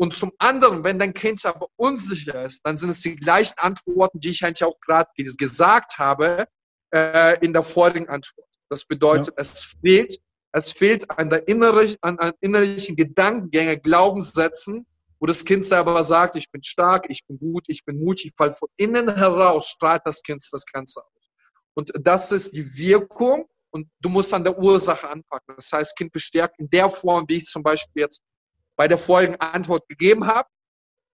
Und zum anderen, wenn dein Kind aber unsicher ist, dann sind es die gleichen Antworten, die ich eigentlich auch gerade gesagt habe äh, in der vorigen Antwort. Das bedeutet, ja. es fehlt, es fehlt an der inneren, an, an innerlichen Gedankengänge, Glaubenssätzen, wo das Kind selber sagt, ich bin stark, ich bin gut, ich bin mutig, weil von innen heraus strahlt das Kind das Ganze aus. Und das ist die Wirkung und du musst an der Ursache anpacken. Das heißt, Kind bestärkt in der Form, wie ich zum Beispiel jetzt bei der vorigen Antwort gegeben habe.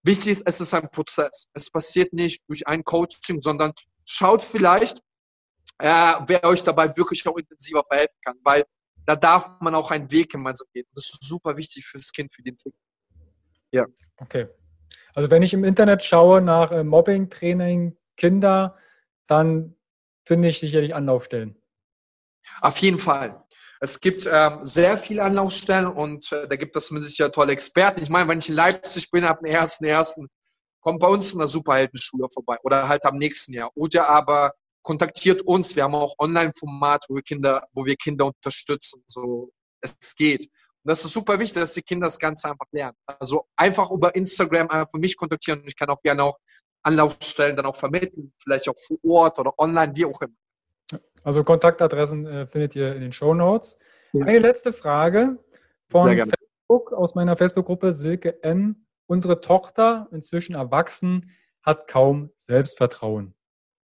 Wichtig ist, es ist ein Prozess. Es passiert nicht durch ein Coaching, sondern schaut vielleicht, äh, wer euch dabei wirklich auch intensiver verhelfen kann, weil da darf man auch einen Weg gemeinsam gehen. Das ist super wichtig für das Kind, für die Entwicklung. Ja. Okay. Also wenn ich im Internet schaue nach äh, Mobbing-Training Kinder, dann finde ich sicherlich Anlaufstellen. Auf jeden Fall. Es gibt ähm, sehr viele Anlaufstellen und äh, da gibt es mit sicher tolle Experten. Ich meine, wenn ich in Leipzig bin, ab dem ersten ersten kommt bei uns in der Superheldenschule vorbei oder halt am nächsten Jahr. Oder aber kontaktiert uns. Wir haben auch Online-Format, wo wir Kinder, wo wir Kinder unterstützen. So es geht. Und das ist super wichtig, dass die Kinder das Ganze einfach lernen. Also einfach über Instagram einfach mich kontaktieren. Ich kann auch gerne auch Anlaufstellen dann auch vermitteln, vielleicht auch vor Ort oder online, wie auch immer. Also Kontaktadressen äh, findet ihr in den Show Notes. Ja. Eine letzte Frage von Facebook aus meiner Facebook-Gruppe Silke N. Unsere Tochter, inzwischen erwachsen, hat kaum Selbstvertrauen.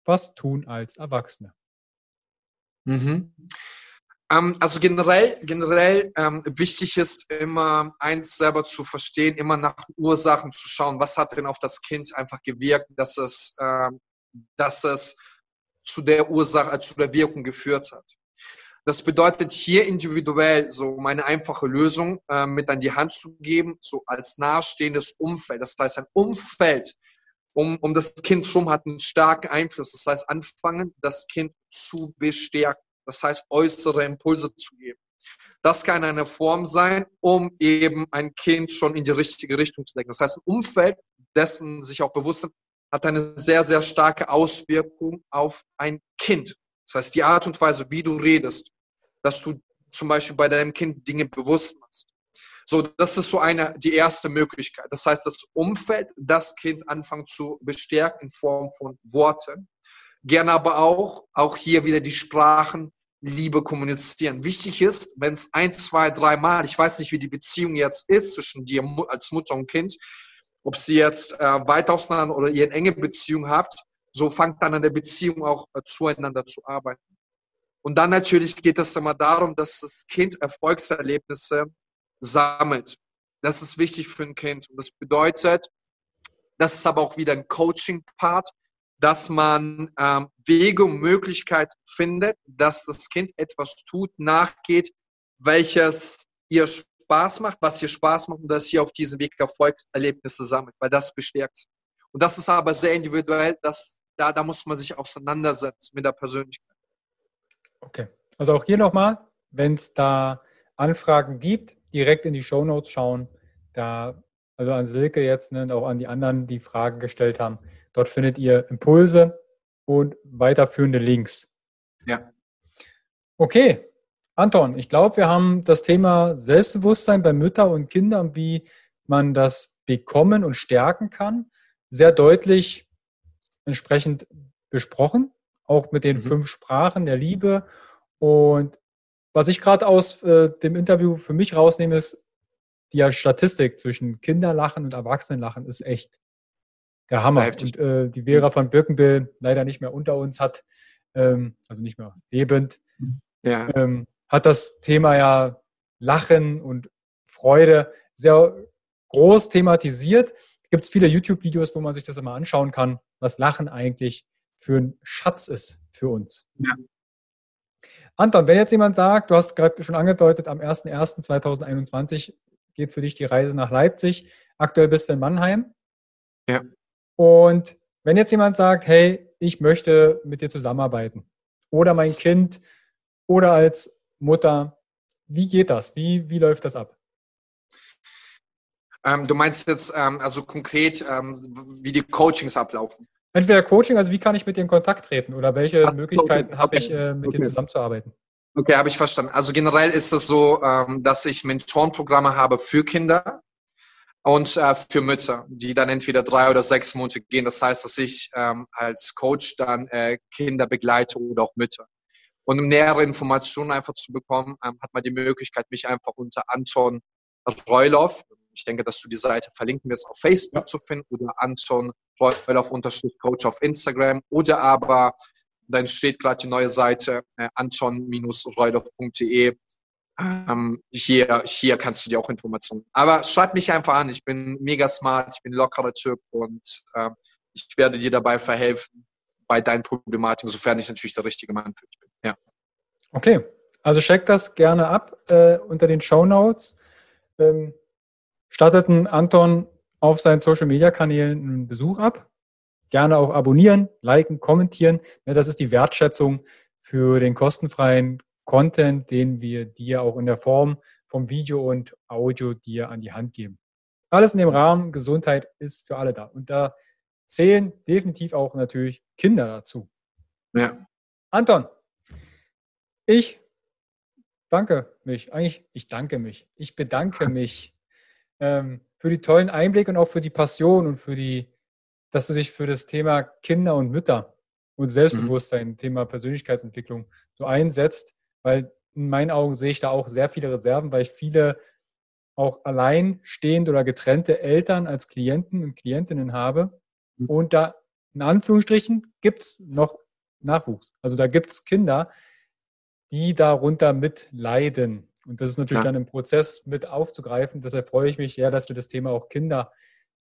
Was tun als Erwachsene? Mhm. Ähm, also generell, generell ähm, wichtig ist immer eins selber zu verstehen, immer nach Ursachen zu schauen, was hat denn auf das Kind einfach gewirkt, dass es, ähm, dass es zu der Ursache, äh, zu der Wirkung geführt hat. Das bedeutet hier individuell so meine einfache Lösung äh, mit an die Hand zu geben, so als nahestehendes Umfeld. Das heißt, ein Umfeld um, um das Kind herum hat einen starken Einfluss. Das heißt, anfangen, das Kind zu bestärken. Das heißt, äußere Impulse zu geben. Das kann eine Form sein, um eben ein Kind schon in die richtige Richtung zu lenken. Das heißt, ein Umfeld, dessen sich auch bewusst sind, hat eine sehr, sehr starke Auswirkung auf ein Kind. Das heißt, die Art und Weise, wie du redest, dass du zum Beispiel bei deinem Kind Dinge bewusst machst. So, das ist so eine, die erste Möglichkeit. Das heißt, das Umfeld, das Kind anfangen zu bestärken in Form von Worten. Gerne aber auch, auch hier wieder die Sprachen, Liebe kommunizieren. Wichtig ist, wenn es ein, zwei, drei Mal, ich weiß nicht, wie die Beziehung jetzt ist zwischen dir als Mutter und Kind, ob sie jetzt äh, weit auseinander oder ihr eine enge Beziehung habt, so fangt dann an der Beziehung auch äh, zueinander zu arbeiten. Und dann natürlich geht es immer darum, dass das Kind Erfolgserlebnisse sammelt. Das ist wichtig für ein Kind. Und das bedeutet, das ist aber auch wieder ein Coaching-Part, dass man ähm, Wege und Möglichkeiten findet, dass das Kind etwas tut, nachgeht, welches ihr Spaß macht, was ihr Spaß macht und dass ihr auf diesem Weg Erfolgserlebnisse sammelt, weil das bestärkt. Und das ist aber sehr individuell, dass, da, da muss man sich auseinandersetzen mit der Persönlichkeit. Okay, also auch hier nochmal, wenn es da Anfragen gibt, direkt in die Show Notes schauen. Da, also an Silke jetzt ne, und auch an die anderen, die Fragen gestellt haben. Dort findet ihr Impulse und weiterführende Links. Ja. Okay, Anton, ich glaube, wir haben das Thema Selbstbewusstsein bei Müttern und Kindern, wie man das bekommen und stärken kann, sehr deutlich entsprechend besprochen, auch mit den mhm. fünf Sprachen der Liebe. Und was ich gerade aus äh, dem Interview für mich rausnehme, ist die Statistik zwischen Kinderlachen und Erwachsenenlachen ist echt der Hammer. Und äh, die Vera von Birkenbill, leider nicht mehr unter uns, hat, ähm, also nicht mehr lebend, ja. ähm, hat das Thema ja Lachen und Freude sehr groß thematisiert. Gibt es viele YouTube-Videos, wo man sich das immer anschauen kann, was Lachen eigentlich für ein Schatz ist für uns. Ja. Anton, wenn jetzt jemand sagt, du hast gerade schon angedeutet, am 01.01.2021 geht für dich die Reise nach Leipzig. Aktuell bist du in Mannheim. Ja. Und wenn jetzt jemand sagt, hey, ich möchte mit dir zusammenarbeiten oder mein Kind oder als Mutter, wie geht das? Wie, wie läuft das ab? Ähm, du meinst jetzt ähm, also konkret, ähm, wie die Coachings ablaufen? Entweder Coaching, also wie kann ich mit dir in Kontakt treten oder welche Ach, Möglichkeiten okay. habe ich, äh, mit okay. dir zusammenzuarbeiten? Okay, habe ich verstanden. Also generell ist es so, ähm, dass ich Mentorenprogramme habe für Kinder und äh, für Mütter, die dann entweder drei oder sechs Monate gehen. Das heißt, dass ich ähm, als Coach dann äh, Kinder begleite oder auch Mütter. Und um nähere Informationen einfach zu bekommen, ähm, hat man die Möglichkeit, mich einfach unter Anton Reuloff, ich denke, dass du die Seite verlinken wirst, auf Facebook ja. zu finden oder Anton Reuloff unterstrich Coach auf Instagram oder aber dann steht gerade die neue Seite äh, anton-reuloff.de. Ähm, hier, hier kannst du dir auch Informationen. Aber schreib mich einfach an. Ich bin mega smart, ich bin lockerer Typ und äh, ich werde dir dabei verhelfen bei deinen Problematiken, sofern ich natürlich der richtige Mann für dich bin. Ja. Okay, also check das gerne ab äh, unter den Show Notes. Ähm, statteten Anton auf seinen Social Media Kanälen einen Besuch ab. Gerne auch abonnieren, liken, kommentieren. Das ist die Wertschätzung für den kostenfreien Content, den wir dir auch in der Form vom Video und Audio dir an die Hand geben. Alles in dem Rahmen Gesundheit ist für alle da. Und da zählen definitiv auch natürlich Kinder dazu. Ja. Anton, ich danke mich. Eigentlich, ich danke mich. Ich bedanke mich ähm, für die tollen Einblicke und auch für die Passion und für die, dass du dich für das Thema Kinder und Mütter und Selbstbewusstsein, mhm. Thema Persönlichkeitsentwicklung so einsetzt, weil in meinen Augen sehe ich da auch sehr viele Reserven, weil ich viele auch alleinstehend oder getrennte Eltern als Klienten und Klientinnen habe. Mhm. Und da in Anführungsstrichen gibt es noch Nachwuchs. Also da gibt es Kinder, die darunter mitleiden. Und das ist natürlich ja. dann im Prozess mit aufzugreifen. Deshalb freue ich mich sehr, dass wir das Thema auch Kinder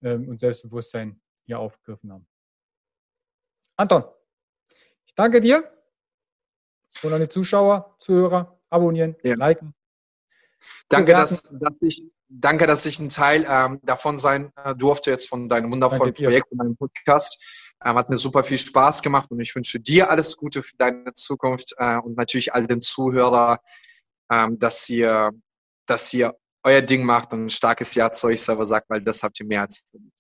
ähm, und Selbstbewusstsein hier aufgegriffen haben. Anton, ich danke dir und an die Zuschauer, Zuhörer, abonnieren, ja. liken. Danke, dass, dass, ich, danke, dass ich ein Teil ähm, davon sein äh, durfte, jetzt von deinem wundervollen Projekt und deinem Podcast. Ähm, hat mir super viel Spaß gemacht und ich wünsche dir alles Gute für deine Zukunft äh, und natürlich all den Zuhörern ähm, dass ihr, dass ihr euer Ding macht und ein starkes Ja zu euch selber sagt, weil das habt ihr mehr als verdient.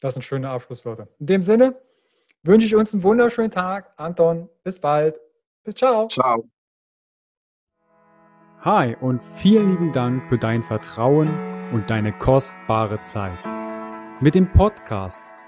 Das sind schöne Abschlussworte. In dem Sinne wünsche ich uns einen wunderschönen Tag. Anton, bis bald. Bis ciao. Ciao. Hi und vielen lieben Dank für dein Vertrauen und deine kostbare Zeit. Mit dem Podcast